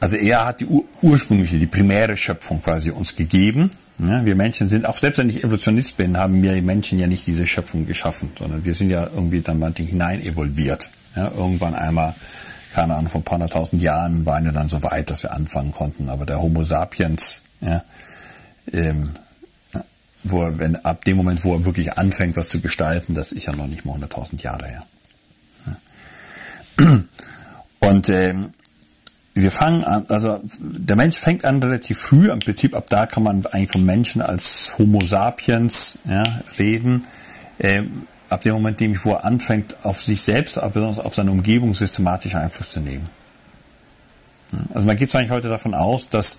also er hat die ur ursprüngliche, die primäre Schöpfung quasi uns gegeben. Ja, wir Menschen sind, auch selbst wenn ich Evolutionist bin, haben wir Menschen ja nicht diese Schöpfung geschaffen, sondern wir sind ja irgendwie dann mal hinein evolviert. Ja, irgendwann einmal, keine Ahnung, vor ein paar hunderttausend Jahren waren wir dann so weit, dass wir anfangen konnten. Aber der Homo sapiens, ja, ähm, wo er, wenn, ab dem Moment, wo er wirklich anfängt, was zu gestalten, das ist ja noch nicht mal hunderttausend Jahre her. Ja. Und ähm, wir fangen an, also der Mensch fängt an relativ früh, im Prinzip ab da kann man eigentlich vom Menschen als Homo sapiens ja, reden. Äh, ab dem Moment, dem wo er anfängt, auf sich selbst, aber besonders auf seine Umgebung systematisch Einfluss zu nehmen. Also man geht eigentlich heute davon aus, dass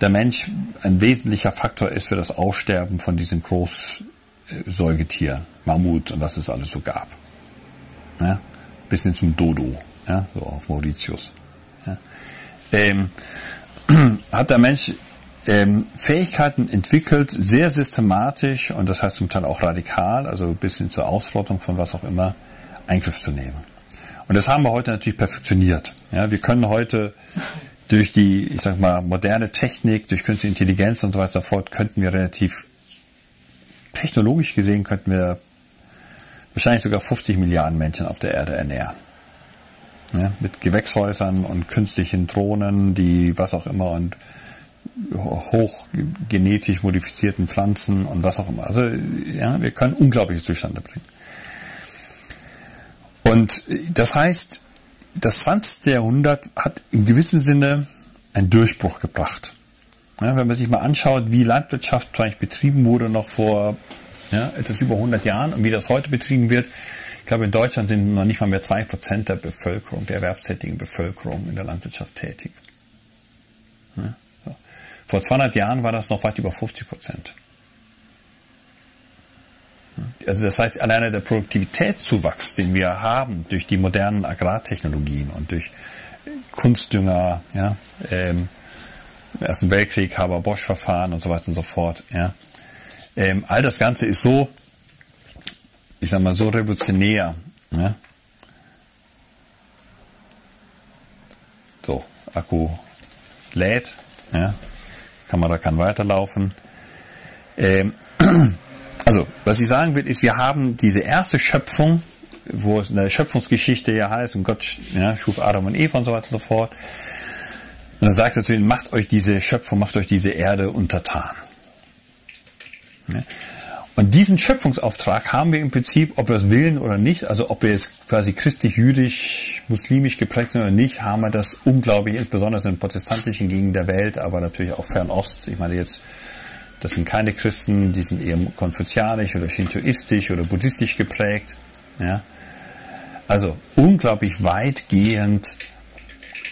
der Mensch ein wesentlicher Faktor ist für das Aussterben von diesen Großsäugetieren, Mammut und was es alles so gab. Ja? Bis hin zum Dodo, ja? so auf Mauritius. Ähm, hat der Mensch ähm, Fähigkeiten entwickelt, sehr systematisch und das heißt zum Teil auch radikal, also bis hin zur Ausrottung von was auch immer, Eingriff zu nehmen. Und das haben wir heute natürlich perfektioniert. Ja, wir können heute durch die, ich sag mal, moderne Technik, durch künstliche Intelligenz und so weiter und so fort, könnten wir relativ technologisch gesehen, könnten wir wahrscheinlich sogar 50 Milliarden Menschen auf der Erde ernähren. Ja, mit Gewächshäusern und künstlichen Drohnen, die was auch immer und hochgenetisch modifizierten Pflanzen und was auch immer. Also ja, wir können Unglaubliches zustande bringen. Und das heißt, das 20. Jahrhundert hat im gewissen Sinne einen Durchbruch gebracht. Ja, wenn man sich mal anschaut, wie Landwirtschaft eigentlich betrieben wurde noch vor ja, etwas über 100 Jahren und wie das heute betrieben wird, glaube, in Deutschland sind noch nicht mal mehr 2% der Bevölkerung, der erwerbstätigen Bevölkerung in der Landwirtschaft tätig. Ja, so. Vor 200 Jahren war das noch weit über 50 Prozent. Also das heißt, alleine der Produktivitätszuwachs, den wir haben durch die modernen Agrartechnologien und durch Kunstdünger, ja, ähm, Ersten Weltkrieg, Haber-Bosch-Verfahren und so weiter und so fort, ja, ähm, all das Ganze ist so, ich sag mal, so revolutionär. Ja. So, Akku lädt, ja, Kamera kann weiterlaufen. Ähm, also, was ich sagen will, ist, wir haben diese erste Schöpfung, wo es in der Schöpfungsgeschichte ja heißt, und Gott ja, schuf Adam und Eva und so weiter und so fort. Und dann sagt er zu ihnen, macht euch diese Schöpfung, macht euch diese Erde untertan. Ja. Und diesen Schöpfungsauftrag haben wir im Prinzip, ob wir es willen oder nicht, also ob wir jetzt quasi christlich, jüdisch, muslimisch geprägt sind oder nicht, haben wir das unglaublich, insbesondere in protestantischen Gegenden der Welt, aber natürlich auch Fernost. Ich meine jetzt das sind keine Christen, die sind eher konfuzianisch oder shintoistisch oder buddhistisch geprägt. Ja? Also unglaublich weitgehend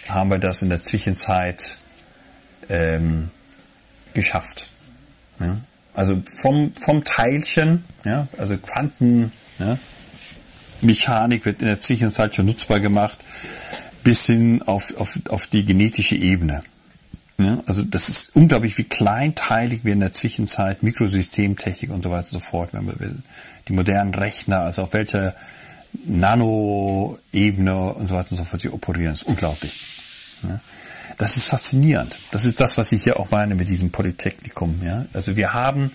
haben wir das in der Zwischenzeit ähm, geschafft. Ja? Also vom, vom Teilchen, ja, also Quantenmechanik ja, wird in der Zwischenzeit schon nutzbar gemacht, bis hin auf, auf, auf die genetische Ebene. Ja, also das ist unglaublich, wie kleinteilig wir in der Zwischenzeit Mikrosystemtechnik und so weiter und so fort, wenn man will, die modernen Rechner, also auf welcher Nano-Ebene und so weiter und so fort sie operieren, ist unglaublich. Ja, das ist faszinierend. Das ist das, was ich hier auch meine mit diesem Polytechnikum. Ja? Also wir haben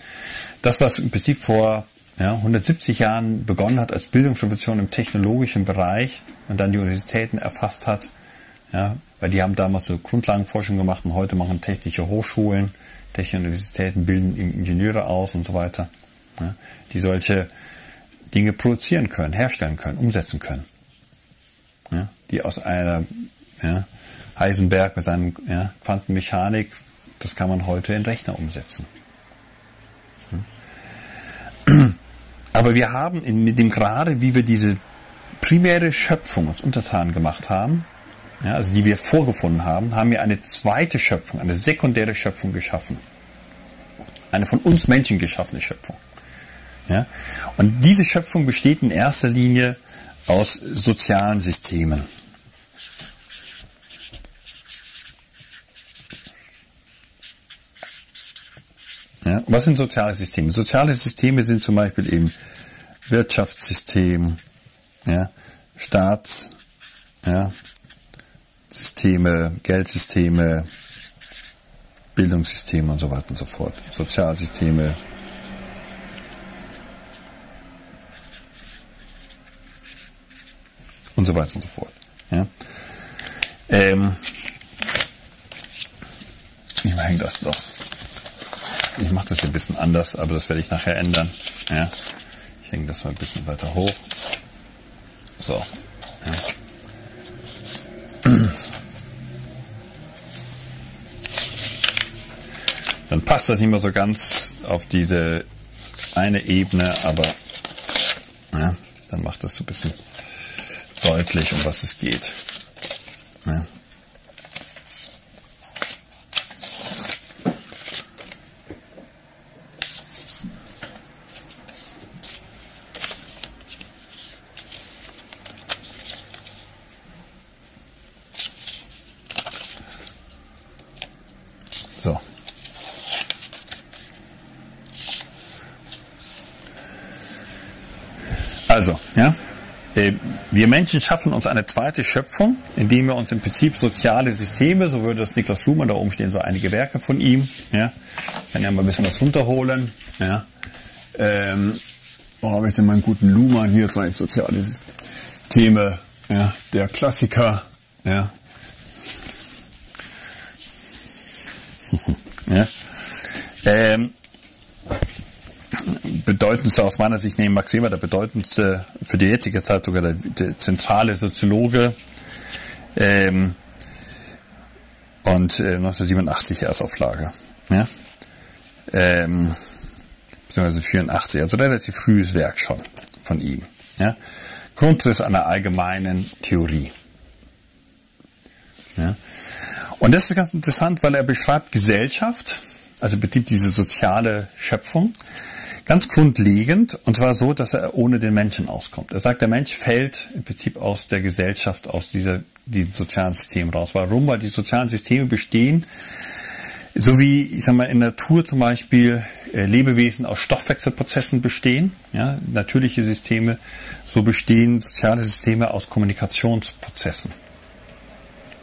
das, was im Prinzip vor ja, 170 Jahren begonnen hat als Bildungsrevolution im technologischen Bereich und dann die Universitäten erfasst hat, ja, weil die haben damals so Grundlagenforschung gemacht und heute machen technische Hochschulen, technische Universitäten bilden Ingenieure aus und so weiter, ja, die solche Dinge produzieren können, herstellen können, umsetzen können. Ja, die aus einer ja, Heisenberg mit seiner ja, Quantenmechanik, das kann man heute in Rechner umsetzen. Aber wir haben in, dem Grade, wie wir diese primäre Schöpfung uns untertan gemacht haben, ja, also die wir vorgefunden haben, haben wir eine zweite Schöpfung, eine sekundäre Schöpfung geschaffen. Eine von uns Menschen geschaffene Schöpfung. Ja? Und diese Schöpfung besteht in erster Linie aus sozialen Systemen. Was sind soziale Systeme? Soziale Systeme sind zum Beispiel eben Wirtschaftssystem, ja? Staats, ja? Systeme, Geldsysteme, Bildungssysteme und so weiter und so fort, Sozialsysteme. Und so weiter und so fort. Ja. Ähm, ich hänge das doch. Ich mache das hier ein bisschen anders, aber das werde ich nachher ändern. Ja. Ich hänge das mal ein bisschen weiter hoch. So. Ja. dann passt das nicht mehr so ganz auf diese eine Ebene, aber Ja, dann macht das so ein bisschen deutlich, um was es geht. Ja. Also, ja, äh, wir Menschen schaffen uns eine zweite Schöpfung, indem wir uns im Prinzip soziale Systeme, so würde das Niklas Luhmann, da oben stehen so einige Werke von ihm, ja, kann ja mal ein bisschen was runterholen, ja, ähm, wo habe ich denn meinen guten Luhmann hier, zwei soziale Systeme, ja, der Klassiker, ja, ja, ähm, bedeutendste aus meiner Sicht neben Max Weber, der bedeutendste für die jetzige Zeit sogar der, der zentrale Soziologe. Ähm, und äh, 1987 Erstauflage. Ja? Ähm, beziehungsweise 84, also relativ frühes Werk schon von ihm. Ja? Grundriss einer allgemeinen Theorie. Ja? Und das ist ganz interessant, weil er beschreibt Gesellschaft, also betreibt diese soziale Schöpfung, Ganz grundlegend, und zwar so, dass er ohne den Menschen auskommt. Er sagt, der Mensch fällt im Prinzip aus der Gesellschaft, aus dieser, diesem sozialen System raus. Warum? Weil die sozialen Systeme bestehen, so wie, ich sag mal, in Natur zum Beispiel äh, Lebewesen aus Stoffwechselprozessen bestehen, ja, natürliche Systeme, so bestehen soziale Systeme aus Kommunikationsprozessen.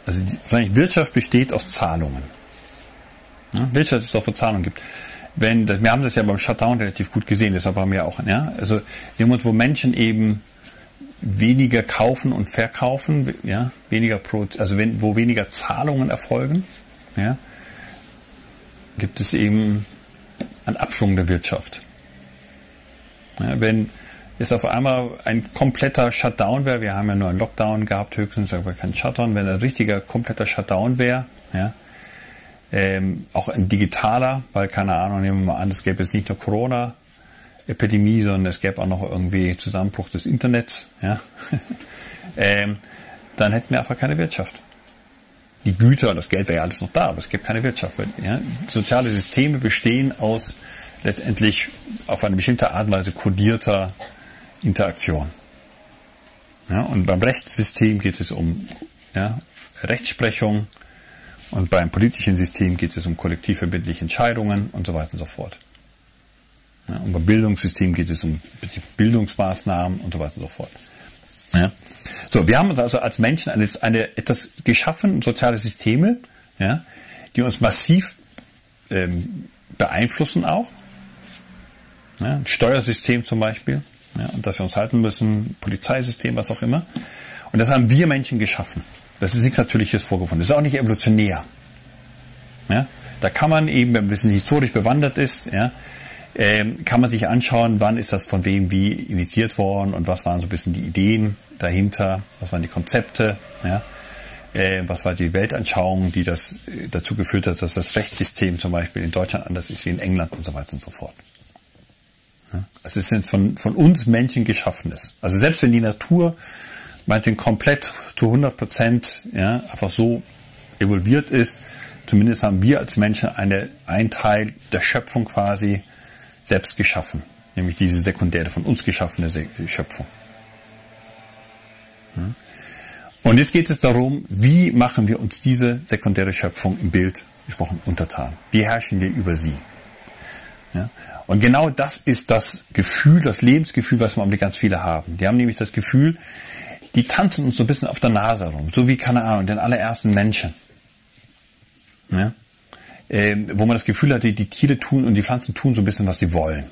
Also die, Wirtschaft besteht aus Zahlungen. Ja, Wirtschaft ist auch für Zahlungen gibt wenn, wir haben das ja beim Shutdown relativ gut gesehen, deshalb haben wir auch, ja, also jemand, wo Menschen eben weniger kaufen und verkaufen, ja, weniger Pro, also wenn, wo weniger Zahlungen erfolgen, ja, gibt es eben einen Abschwung der Wirtschaft. Ja, wenn es auf einmal ein kompletter Shutdown wäre, wir haben ja nur einen Lockdown gehabt, höchstens aber keinen Shutdown, wenn ein richtiger kompletter Shutdown wäre, ja, ähm, auch ein digitaler, weil keine Ahnung, nehmen wir mal an, es gäbe jetzt nicht nur Corona-Epidemie, sondern es gäbe auch noch irgendwie Zusammenbruch des Internets, ja, ähm, dann hätten wir einfach keine Wirtschaft. Die Güter, das Geld wäre ja alles noch da, aber es gibt keine Wirtschaft. Ja. Soziale Systeme bestehen aus letztendlich auf eine bestimmte Art und Weise kodierter Interaktion. Ja, und beim Rechtssystem geht es um ja, Rechtsprechung, und beim politischen System geht es um kollektivverbindliche Entscheidungen und so weiter und so fort. Ja, und beim Bildungssystem geht es um Bildungsmaßnahmen und so weiter und so fort. Ja. So, wir haben uns also als Menschen eine, eine etwas geschaffen, soziale Systeme, ja, die uns massiv ähm, beeinflussen auch. Ja, ein Steuersystem zum Beispiel, ja, und dass wir uns halten müssen, Polizeisystem, was auch immer. Und das haben wir Menschen geschaffen. Das ist nichts Natürliches vorgefunden. Das ist auch nicht evolutionär. Ja? Da kann man eben, wenn man ein bisschen historisch bewandert ist, ja, äh, kann man sich anschauen, wann ist das von wem wie initiiert worden und was waren so ein bisschen die Ideen dahinter, was waren die Konzepte, ja, äh, was war die Weltanschauung, die das äh, dazu geführt hat, dass das Rechtssystem zum Beispiel in Deutschland anders ist wie in England und so weiter und so fort. Ja? Also es sind von, von uns Menschen geschaffenes. Also selbst wenn die Natur meinetwegen komplett zu 100 Prozent ja, einfach so evolviert ist. Zumindest haben wir als Menschen eine, ein Teil der Schöpfung quasi selbst geschaffen, nämlich diese sekundäre, von uns geschaffene Schöpfung. Ja. Und jetzt geht es darum, wie machen wir uns diese sekundäre Schöpfung im Bild gesprochen untertan? Wie herrschen wir über sie? Ja? Und genau das ist das Gefühl, das Lebensgefühl, was wir ganz viele haben. Die haben nämlich das Gefühl, die tanzen uns so ein bisschen auf der Nase rum, so wie, keine Ahnung, den allerersten Menschen. Ja? Ähm, wo man das Gefühl hat, die, Tiere tun und die Pflanzen tun so ein bisschen, was sie wollen.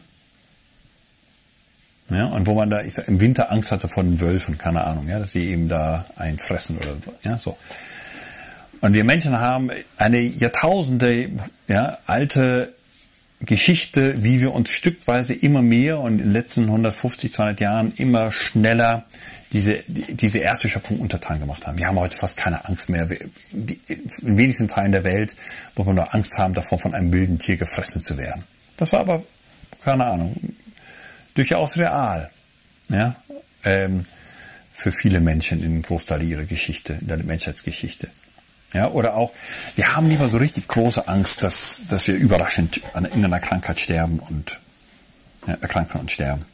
Ja, und wo man da ich sag, im Winter Angst hatte vor den Wölfen, keine Ahnung, ja, dass sie eben da einfressen oder ja, so. Und wir Menschen haben eine Jahrtausende ja, alte Geschichte, wie wir uns stückweise immer mehr und in den letzten 150, 200 Jahren immer schneller diese, diese erste Schöpfung untertan gemacht haben. Wir haben heute fast keine Angst mehr. in wenigsten Teilen der Welt muss man nur Angst haben, davor von einem wilden Tier gefressen zu werden. Das war aber, keine Ahnung, durchaus real. ja, ähm, für viele Menschen in Großteil ihrer Geschichte, in der Menschheitsgeschichte. Ja, oder auch, wir haben lieber so richtig große Angst, dass, dass wir überraschend an irgendeiner Krankheit sterben und ja, erkranken und sterben.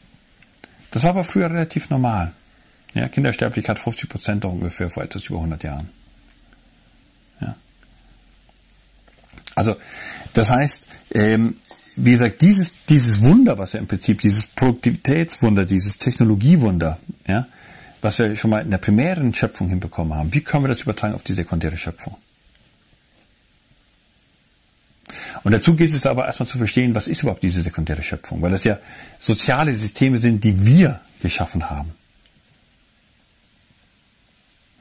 Das war aber früher relativ normal. Ja, Kindersterblichkeit 50 Prozent ungefähr vor etwas über 100 Jahren. Ja. Also, das heißt, ähm, wie gesagt, dieses, dieses Wunder, was wir im Prinzip, dieses Produktivitätswunder, dieses Technologiewunder, ja, was wir schon mal in der primären Schöpfung hinbekommen haben, wie können wir das übertragen auf die sekundäre Schöpfung? Und dazu geht es aber erstmal zu verstehen, was ist überhaupt diese sekundäre Schöpfung, weil das ja soziale Systeme sind, die wir geschaffen haben.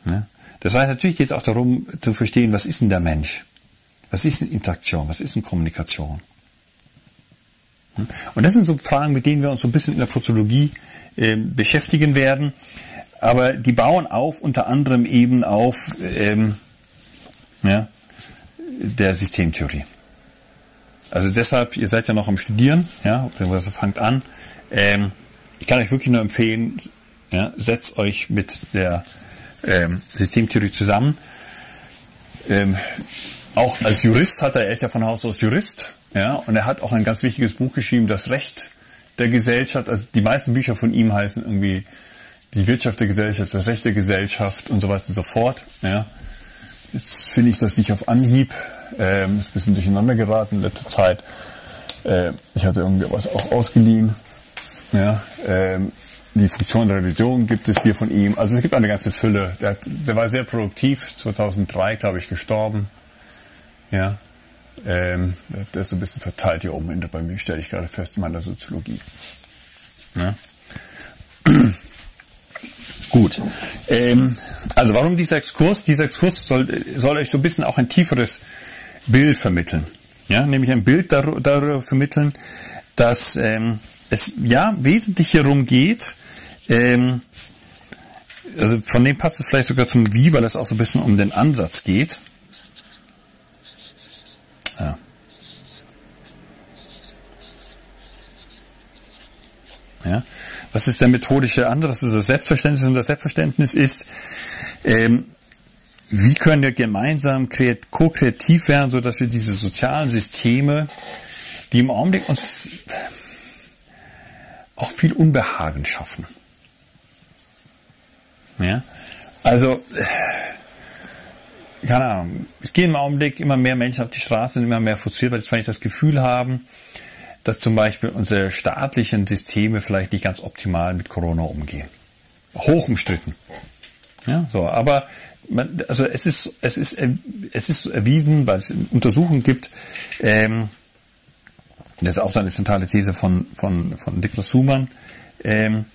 Ja? Das heißt, natürlich geht es auch darum zu verstehen, was ist denn der Mensch? Was ist denn Interaktion? Was ist denn Kommunikation? Und das sind so Fragen, mit denen wir uns so ein bisschen in der Prozologie äh, beschäftigen werden. Aber die bauen auf unter anderem eben auf ähm, ja, der Systemtheorie. Also deshalb, ihr seid ja noch am Studieren, ja, beziehungsweise fangt an. Ähm, ich kann euch wirklich nur empfehlen, ja, setzt euch mit der ähm, Systemtheorie zusammen. Ähm, auch als Jurist hat er, er ist ja von Haus aus Jurist, ja, und er hat auch ein ganz wichtiges Buch geschrieben, das Recht der Gesellschaft. Also die meisten Bücher von ihm heißen irgendwie die Wirtschaft der Gesellschaft, das Recht der Gesellschaft und so weiter und so fort. Ja. Jetzt finde ich das nicht auf Anhieb. Ähm, ist ein bisschen durcheinander geraten in letzter Zeit. Äh, ich hatte irgendwie was auch ausgeliehen. Ja, ähm, die Funktion der Revision gibt es hier von ihm. Also es gibt eine ganze Fülle. Der, der war sehr produktiv, 2003 glaube ich gestorben. Ja, ähm, der ist so ein bisschen verteilt hier oben hinter bei mir, stelle ich gerade fest, in meiner Soziologie. Ja. Gut. Ähm, also warum dieser Exkurs? Dieser Exkurs soll, soll euch so ein bisschen auch ein tieferes Bild vermitteln. Ja, nämlich ein Bild darüber, vermitteln, dass ähm, es ja wesentlich hierum geht, ähm, also von dem passt es vielleicht sogar zum Wie, weil es auch so ein bisschen um den Ansatz geht. Ja. Ja. Was ist der methodische Ansatz? Was ist das Selbstverständnis? Und das Selbstverständnis ist, ähm, wie können wir gemeinsam ko-kreativ werden, sodass wir diese sozialen Systeme, die im Augenblick uns auch viel Unbehagen schaffen. Ja? Also, keine Ahnung, es gehen im Augenblick immer mehr Menschen auf die Straße, sind immer mehr frustriert, weil sie nicht das Gefühl haben, dass zum Beispiel unsere staatlichen Systeme vielleicht nicht ganz optimal mit Corona umgehen. Hoch umstritten. Ja, so, aber man, also es ist, es ist, es ist erwiesen, weil es Untersuchungen gibt, ähm, das ist auch eine zentrale These von, von, von Niklas Sumann, ähm,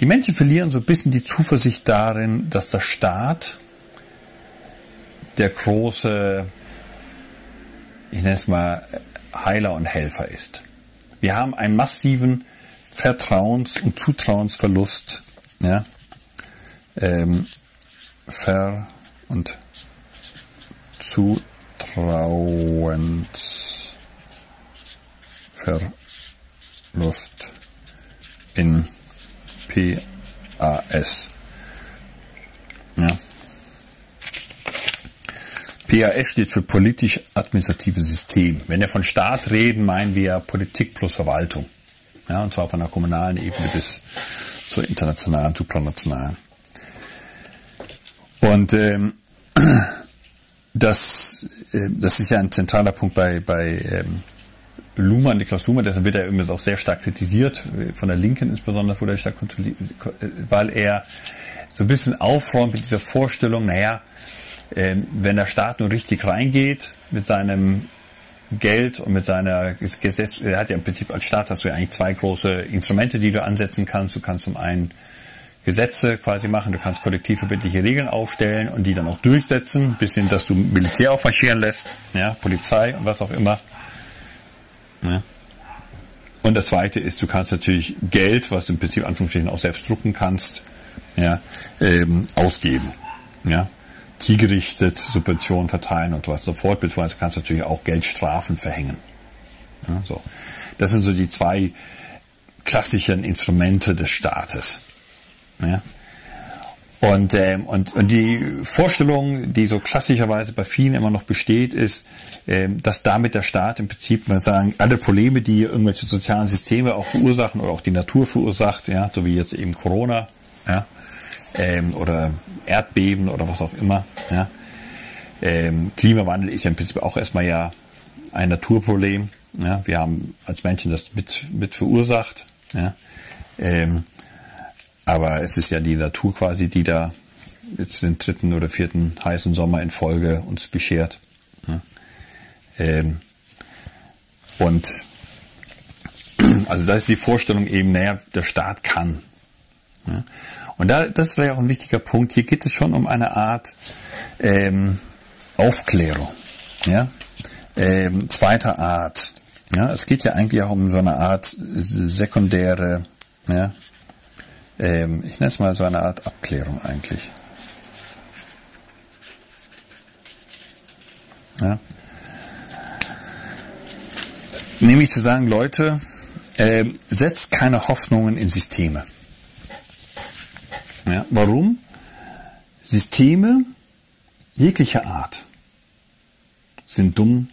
die Menschen verlieren so ein bisschen die Zuversicht darin, dass der Staat der große, ich nenne es mal, Heiler und Helfer ist. Wir haben einen massiven Vertrauens- und Zutrauensverlust. Ja? Ähm, Ver- und Zutrauensverlust in PAS. Ja. PAS steht für politisch-administratives System. Wenn wir von Staat reden, meinen wir Politik plus Verwaltung. Ja, und zwar von der kommunalen Ebene bis zur internationalen, supranationalen. Und ähm, das, äh, das ist ja ein zentraler Punkt bei, bei ähm, Luhmann, Niklas Luhmann, deshalb wird er übrigens auch sehr stark kritisiert, von der Linken insbesondere wurde er stark weil er so ein bisschen aufräumt mit dieser Vorstellung, naja, ähm, wenn der Staat nur richtig reingeht mit seinem Geld und mit seiner Gesetz, er hat ja im Prinzip als Staat hast du ja eigentlich zwei große Instrumente, die du ansetzen kannst. Du kannst zum einen Gesetze quasi machen, du kannst kollektivverbindliche Regeln aufstellen und die dann auch durchsetzen, bis hin, dass du Militär aufmarschieren lässt, ja, Polizei und was auch immer. Ja. Und das zweite ist, du kannst natürlich Geld, was du im Prinzip Anführungsstrichen auch selbst drucken kannst, ja, ähm, ausgeben. Ja zielgerichtet Subventionen verteilen und so weiter und so fort, beziehungsweise kannst du natürlich auch Geldstrafen verhängen. Ja, so. Das sind so die zwei klassischen Instrumente des Staates. Ja? Und, ähm, und, und die Vorstellung, die so klassischerweise bei vielen immer noch besteht, ist, ähm, dass damit der Staat im Prinzip, man sagen, alle Probleme, die irgendwelche sozialen Systeme auch verursachen oder auch die Natur verursacht, ja, so wie jetzt eben Corona, ja, ähm, oder Erdbeben oder was auch immer, ja. Ähm, Klimawandel ist ja im Prinzip auch erstmal ja ein Naturproblem. Ja. Wir haben als Menschen das mit, mit verursacht. Ja. Ähm, aber es ist ja die Natur quasi, die da jetzt den dritten oder vierten heißen Sommer in Folge uns beschert. Ja. Ähm, und also da ist die Vorstellung eben, naja, der Staat kann. Ja. Und da, das wäre auch ein wichtiger Punkt. Hier geht es schon um eine Art ähm, Aufklärung. Ja? Ähm, zweiter Art. Ja? Es geht ja eigentlich auch um so eine Art sekundäre ja, ähm, ich nenne es mal so eine Art Abklärung eigentlich. Ja. Nämlich zu sagen, Leute, äh, setzt keine Hoffnungen in Systeme. Ja, warum? Systeme jeglicher Art sind dumm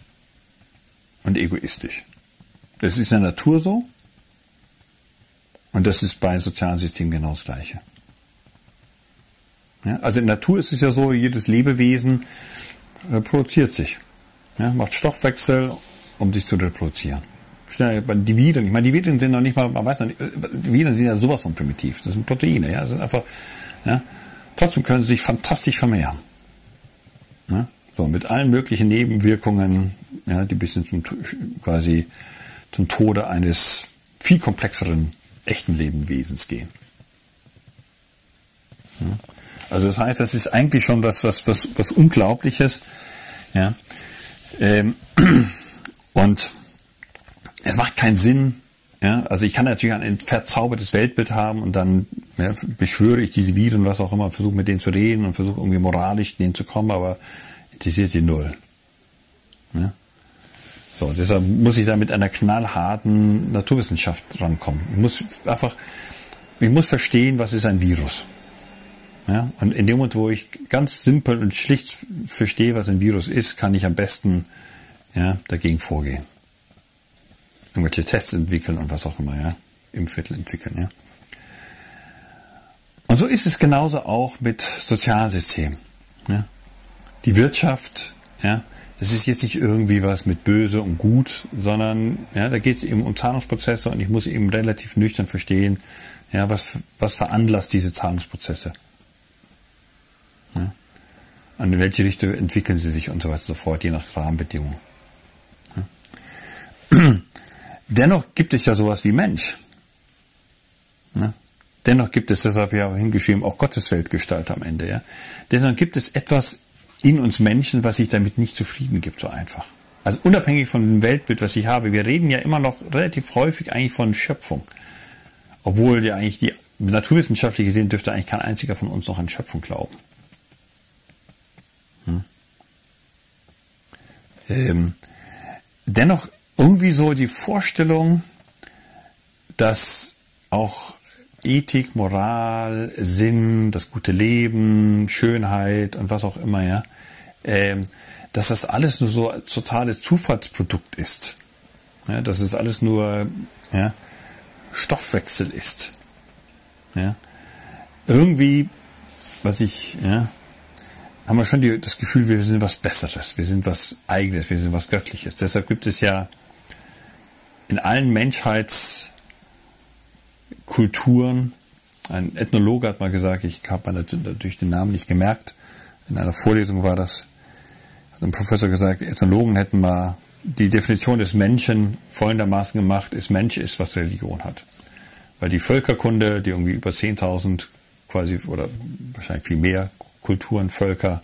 und egoistisch. Das ist in der Natur so, und das ist bei sozialen Systemen genau das Gleiche. Ja, also in Natur ist es ja so, jedes Lebewesen äh, produziert sich. Ja, macht Stoffwechsel, um sich zu reproduzieren. Die Viren, ich meine, die Viren sind noch nicht mal, man weiß noch nicht, äh, die Viren sind ja sowas von primitiv. Das sind Proteine, ja, das sind einfach, ja. Trotzdem können sie sich fantastisch vermehren. Ja, so, mit allen möglichen Nebenwirkungen, ja, die bis hin zum, quasi zum Tode eines viel komplexeren echten Lebewesens gehen. Also das heißt, das ist eigentlich schon was, was, was, was Unglaubliches. Ja. Ähm, und es macht keinen Sinn. Ja. Also ich kann natürlich ein verzaubertes Weltbild haben und dann ja, beschwöre ich diese Viren, was auch immer, versuche mit denen zu reden und versuche irgendwie moralisch denen zu kommen, aber interessiert sie null. Ja. So, deshalb muss ich da mit einer knallharten Naturwissenschaft rankommen. Ich muss einfach, ich muss verstehen, was ist ein Virus. Ja, und in dem Moment, wo ich ganz simpel und schlicht verstehe, was ein Virus ist, kann ich am besten ja, dagegen vorgehen. Irgendwelche Tests entwickeln und was auch immer, ja. Impfmittel entwickeln, ja. Und so ist es genauso auch mit Sozialsystemen. Ja. Die Wirtschaft, ja, das ist jetzt nicht irgendwie was mit böse und gut, sondern ja, da geht es eben um Zahlungsprozesse und ich muss eben relativ nüchtern verstehen, ja, was, was veranlasst diese Zahlungsprozesse. Ja. Und in welche Richtung entwickeln sie sich und so weiter und so fort, je nach Rahmenbedingungen. Ja. Dennoch gibt es ja sowas wie Mensch. Ja. Dennoch gibt es, deshalb ja hingeschrieben, auch Gottesweltgestalt am Ende. Ja. Deshalb gibt es etwas in uns Menschen, was sich damit nicht zufrieden gibt, so einfach. Also unabhängig von dem Weltbild, was ich habe, wir reden ja immer noch relativ häufig eigentlich von Schöpfung. Obwohl ja eigentlich die naturwissenschaftlich gesehen dürfte eigentlich kein einziger von uns noch an Schöpfung glauben. Hm. Ähm, dennoch irgendwie so die Vorstellung, dass auch Ethik, Moral, Sinn, das gute Leben, Schönheit und was auch immer, ja, ähm, dass das alles nur so totales Zufallsprodukt ist. Ja, dass es alles nur ja, Stoffwechsel ist. Ja. Irgendwie, was ich, ja, haben wir schon die, das Gefühl, wir sind was Besseres, wir sind was Eigenes, wir sind was Göttliches. Deshalb gibt es ja in allen Menschheits Kulturen. Ein Ethnologe hat mal gesagt, ich habe natürlich den Namen nicht gemerkt. In einer Vorlesung war das, hat ein Professor gesagt, Ethnologen hätten mal die Definition des Menschen folgendermaßen gemacht, ist Mensch ist, was Religion hat. Weil die Völkerkunde, die irgendwie über 10.000 quasi oder wahrscheinlich viel mehr Kulturen, Völker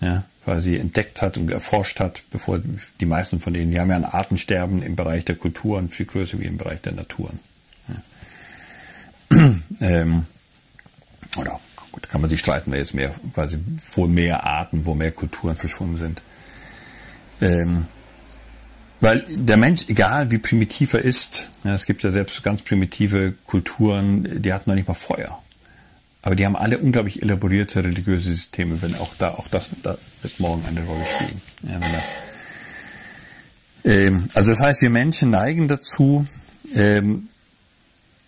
ja, quasi entdeckt hat und erforscht hat, bevor die meisten von denen, die haben ja ein Artensterben im Bereich der Kulturen viel größer wie im Bereich der Naturen ähm, oder gut, kann man sich streiten, wer jetzt mehr, quasi, wo mehr Arten, wo mehr Kulturen verschwunden sind. Ähm, Weil der Mensch, egal wie primitiv er ist, ja, es gibt ja selbst ganz primitive Kulturen, die hatten noch nicht mal Feuer. Aber die haben alle unglaublich elaborierte religiöse Systeme, wenn auch da, auch das da wird morgen eine Rolle spielen. Ja, ähm, also das heißt, wir Menschen neigen dazu, ähm,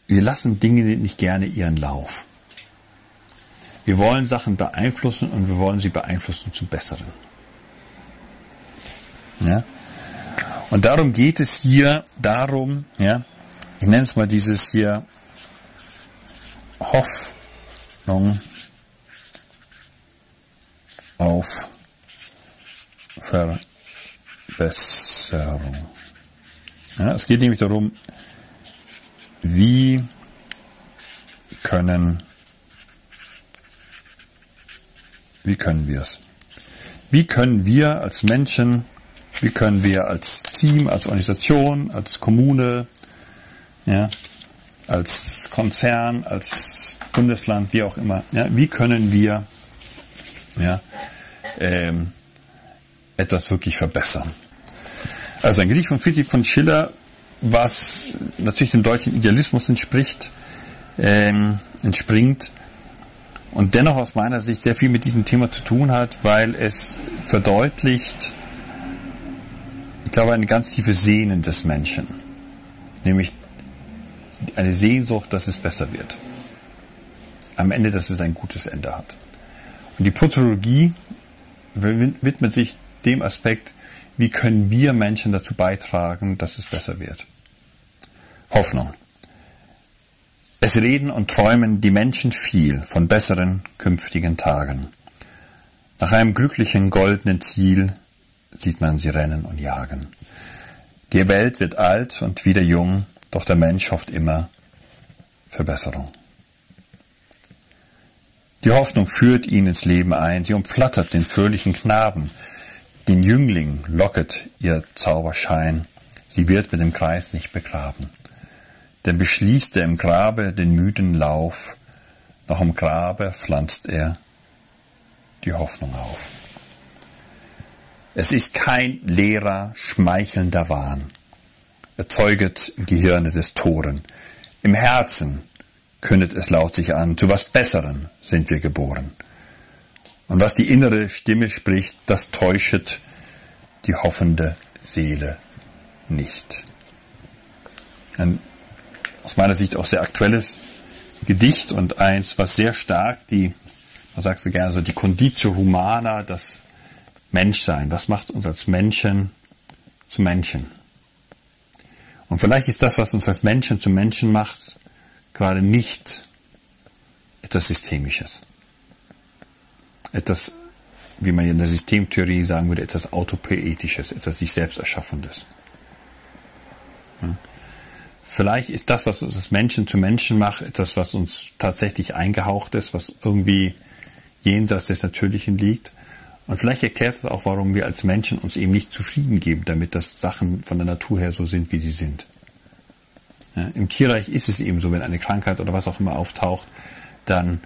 wir lassen Dinge nicht gerne ihren Lauf. Wir wollen Sachen beeinflussen und wir wollen sie beeinflussen zum Besseren. Ja? Und darum geht es hier darum, ja, ich nenne es mal dieses hier Hoffnung auf Verbesserung. Ja, es geht nämlich darum, wie können wie können wir es? Wie können wir als Menschen wie können wir als Team, als Organisation, als Kommune, ja, als Konzern, als Bundesland, wie auch immer, ja, wie können wir ja, ähm, etwas wirklich verbessern? Also ein Gedicht von Friedrich von Schiller, was natürlich dem deutschen Idealismus entspricht, ähm, entspringt und dennoch aus meiner Sicht sehr viel mit diesem Thema zu tun hat, weil es verdeutlicht, glaube, eine ganz tiefe Sehnen des Menschen. Nämlich eine Sehnsucht, dass es besser wird. Am Ende, dass es ein gutes Ende hat. Und die Protologie widmet sich dem Aspekt, wie können wir Menschen dazu beitragen, dass es besser wird. Hoffnung. Es reden und träumen die Menschen viel von besseren künftigen Tagen. Nach einem glücklichen goldenen Ziel sieht man sie rennen und jagen. Die Welt wird alt und wieder jung, doch der Mensch hofft immer Verbesserung. Die Hoffnung führt ihn ins Leben ein, sie umflattert den fröhlichen Knaben, den Jüngling locket ihr Zauberschein, sie wird mit dem Kreis nicht begraben. Denn beschließt er im Grabe den müden Lauf, noch im Grabe pflanzt er die Hoffnung auf. Es ist kein leerer, schmeichelnder Wahn. Erzeuget im Gehirne des Toren. Im Herzen kündet es laut sich an, zu was Besseren sind wir geboren. Und was die innere Stimme spricht, das täuschet die hoffende Seele nicht. Ein aus meiner Sicht auch sehr aktuelles Gedicht und eins, was sehr stark die, man sagt so gerne so, die Conditio Humana, das Menschsein. Was macht uns als Menschen zu Menschen? Und vielleicht ist das, was uns als Menschen zu Menschen macht, gerade nicht etwas Systemisches. Etwas, wie man in der Systemtheorie sagen würde, etwas Autopoetisches, etwas sich selbst Erschaffendes. Ja. Vielleicht ist das, was uns Menschen zu Menschen macht, etwas, was uns tatsächlich eingehaucht ist, was irgendwie jenseits des Natürlichen liegt. Und vielleicht erklärt es auch, warum wir als Menschen uns eben nicht zufrieden geben, damit dass Sachen von der Natur her so sind, wie sie sind. Ja, Im Tierreich ist es eben so, wenn eine Krankheit oder was auch immer auftaucht, dann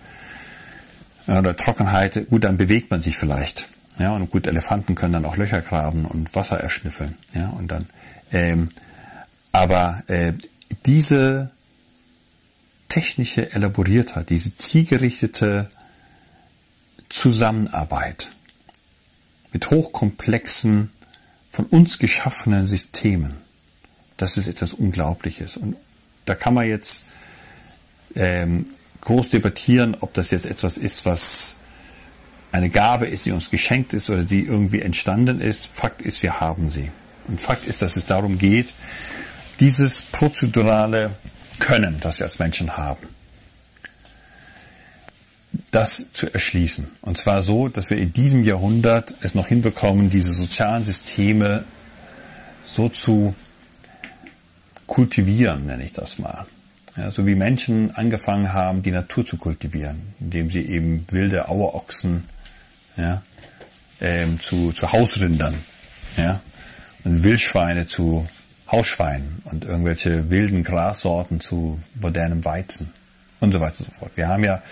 oder Trockenheit, gut, dann bewegt man sich vielleicht. Ja, und gut, Elefanten können dann auch Löcher graben und Wasser erschnüffeln. Ja, und dann, ähm, aber äh, diese technische Elaboriertheit, diese zielgerichtete Zusammenarbeit, mit hochkomplexen, von uns geschaffenen Systemen. Das ist etwas Unglaubliches. Und da kann man jetzt ähm, groß debattieren, ob das jetzt etwas ist, was eine Gabe ist, die uns geschenkt ist oder die irgendwie entstanden ist. Fakt ist, wir haben sie. Und Fakt ist, dass es darum geht, dieses prozedurale Können, das wir als Menschen haben, das zu erschließen. Und zwar so, dass wir in diesem Jahrhundert es noch hinbekommen, diese sozialen Systeme so zu kultivieren, nenne ich das mal. Ja, so wie Menschen angefangen haben, die Natur zu kultivieren, indem sie eben wilde Auerochsen ja, ähm, zu, zu Hausrindern ja, und Wildschweine zu Hausschwein und irgendwelche wilden Grassorten zu modernem Weizen und so weiter und so fort. Wir haben ja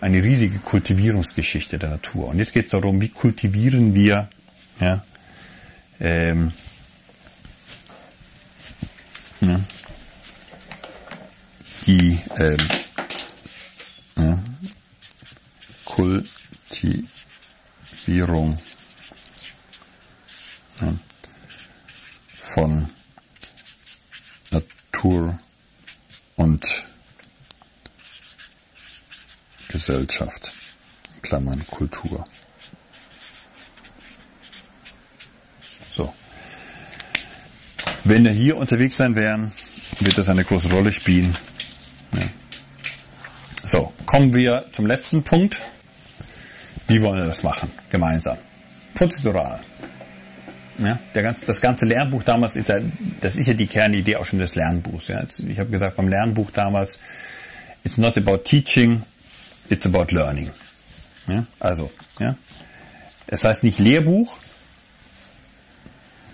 eine riesige Kultivierungsgeschichte der Natur. Und jetzt geht es darum, wie kultivieren wir ja, ähm, ja, die ähm, ja, Kultivierung ne, von Natur und Gesellschaft, Klammern Kultur. So. Wenn wir hier unterwegs sein werden, wird das eine große Rolle spielen. Ja. So, kommen wir zum letzten Punkt. Wie wollen wir das machen? Gemeinsam. Prozedural. Ja, ganze, das ganze Lernbuch damals, ist das ist ja die Kernidee auch schon des Lernbuchs. Ja. Ich habe gesagt, beim Lernbuch damals, it's not about teaching, it's about learning. Ja, also, ja. Es heißt nicht Lehrbuch.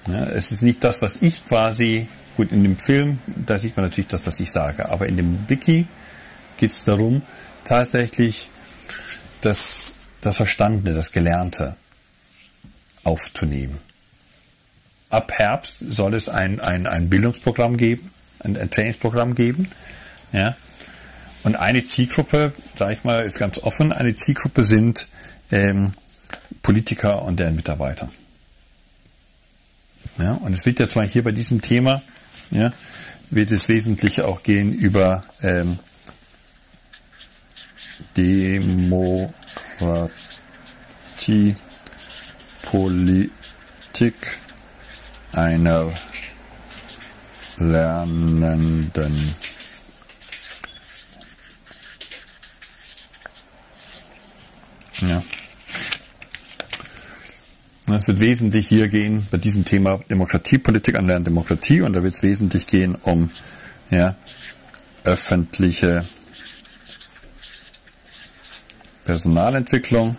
Ja, es ist nicht das, was ich quasi, gut, in dem Film, da sieht man natürlich das, was ich sage, aber in dem Wiki geht es darum, tatsächlich das, das Verstandene, das Gelernte aufzunehmen. Ab Herbst soll es ein, ein, ein Bildungsprogramm geben, ein, ein Trainingsprogramm geben. Ja, und eine Zielgruppe, sage ich mal, ist ganz offen, eine Zielgruppe sind ähm, Politiker und deren Mitarbeiter. Ja, und es wird ja zwar hier bei diesem Thema, ja, wird es wesentlich auch gehen über ähm, Demokratie, Politik einer Lernenden. Ja. Es wird wesentlich hier gehen bei diesem Thema Demokratiepolitik an Demokratie und da wird es wesentlich gehen um ja, öffentliche Personalentwicklung.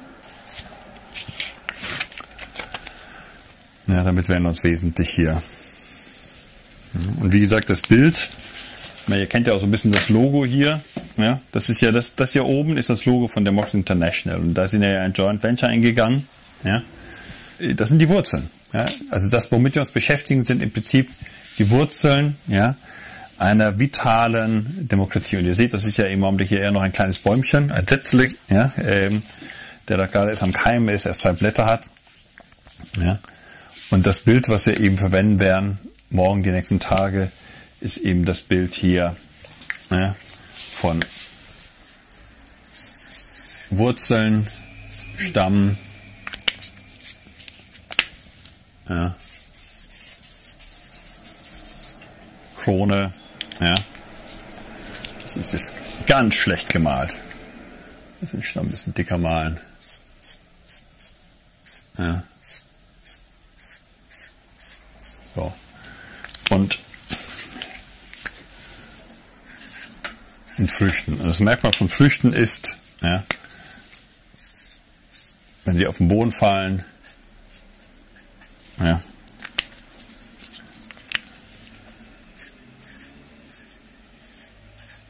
Ja, damit werden wir uns wesentlich hier. Und wie gesagt, das Bild, ihr kennt ja auch so ein bisschen das Logo hier. Ja, das ist ja das, das hier oben ist das Logo von Democracy International. Und da sind ja ein Joint Venture eingegangen. Ja, das sind die Wurzeln. Ja, also das, womit wir uns beschäftigen, sind im Prinzip die Wurzeln ja, einer vitalen Demokratie. Und ihr seht, das ist ja im Augenblick hier eher noch ein kleines Bäumchen, ein Setzling, ja, ähm, der da gerade erst am Keim ist, erst zwei Blätter hat. Ja. Und das Bild, was wir eben verwenden werden, morgen, die nächsten Tage, ist eben das Bild hier ja, von Wurzeln, Stamm, ja, Krone, ja. Das ist jetzt ganz schlecht gemalt. Das ist ein bisschen dicker malen. Ja. Und in Früchten. Und das Merkmal von Früchten ist, ja, wenn sie auf den Boden fallen, ja,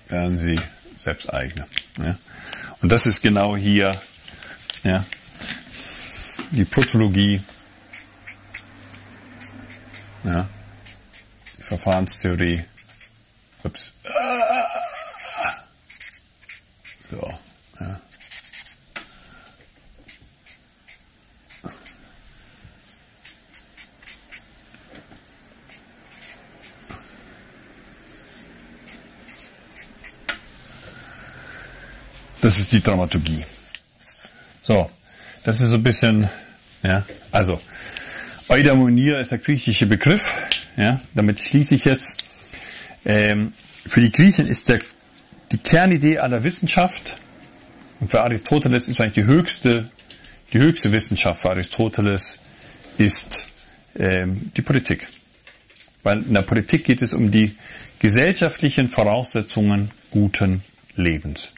werden sie selbst eigene. Ja. Und das ist genau hier ja, die Protologie, ja, Verfahrenstheorie. Ups. So, ja. Das ist die Dramaturgie. So, das ist so ein bisschen, ja, also, Eudaimonia ist der griechische Begriff, ja, damit schließe ich jetzt. Ähm, für die Griechen ist der, die Kernidee aller Wissenschaft, und für Aristoteles ist eigentlich die höchste, die höchste Wissenschaft für Aristoteles ist ähm, die Politik. Weil in der Politik geht es um die gesellschaftlichen Voraussetzungen guten Lebens.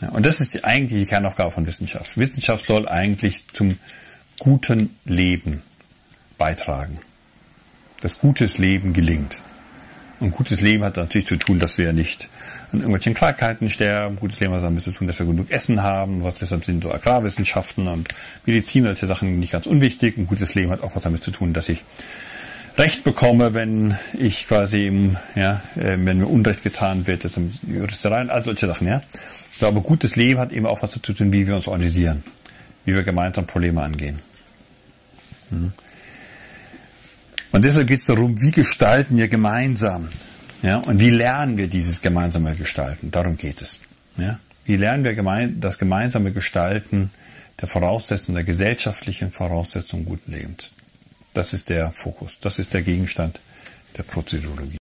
Ja, und das ist die eigentliche Kernaufgabe von Wissenschaft. Wissenschaft soll eigentlich zum guten Leben beitragen. Das gutes Leben gelingt. Und gutes Leben hat natürlich zu tun, dass wir nicht an irgendwelchen Krankheiten sterben. Gutes Leben hat damit zu tun, dass wir genug Essen haben. Was deshalb sind so Agrarwissenschaften und Medizin, solche Sachen nicht ganz unwichtig. Und gutes Leben hat auch was damit zu tun, dass ich Recht bekomme, wenn ich quasi ja, äh, wenn mir Unrecht getan wird, das sind Juristereien, all solche Sachen, ja. Ich glaube, gutes Leben hat eben auch was zu tun, wie wir uns organisieren, wie wir gemeinsam Probleme angehen. Mhm. Und deshalb geht es darum, wie gestalten wir gemeinsam, ja, und wie lernen wir dieses gemeinsame Gestalten. Darum geht es, ja. Wie lernen wir gemein, das gemeinsame Gestalten der Voraussetzungen, der gesellschaftlichen Voraussetzungen guten Lebens. Das ist der Fokus, das ist der Gegenstand der Prozedurologie.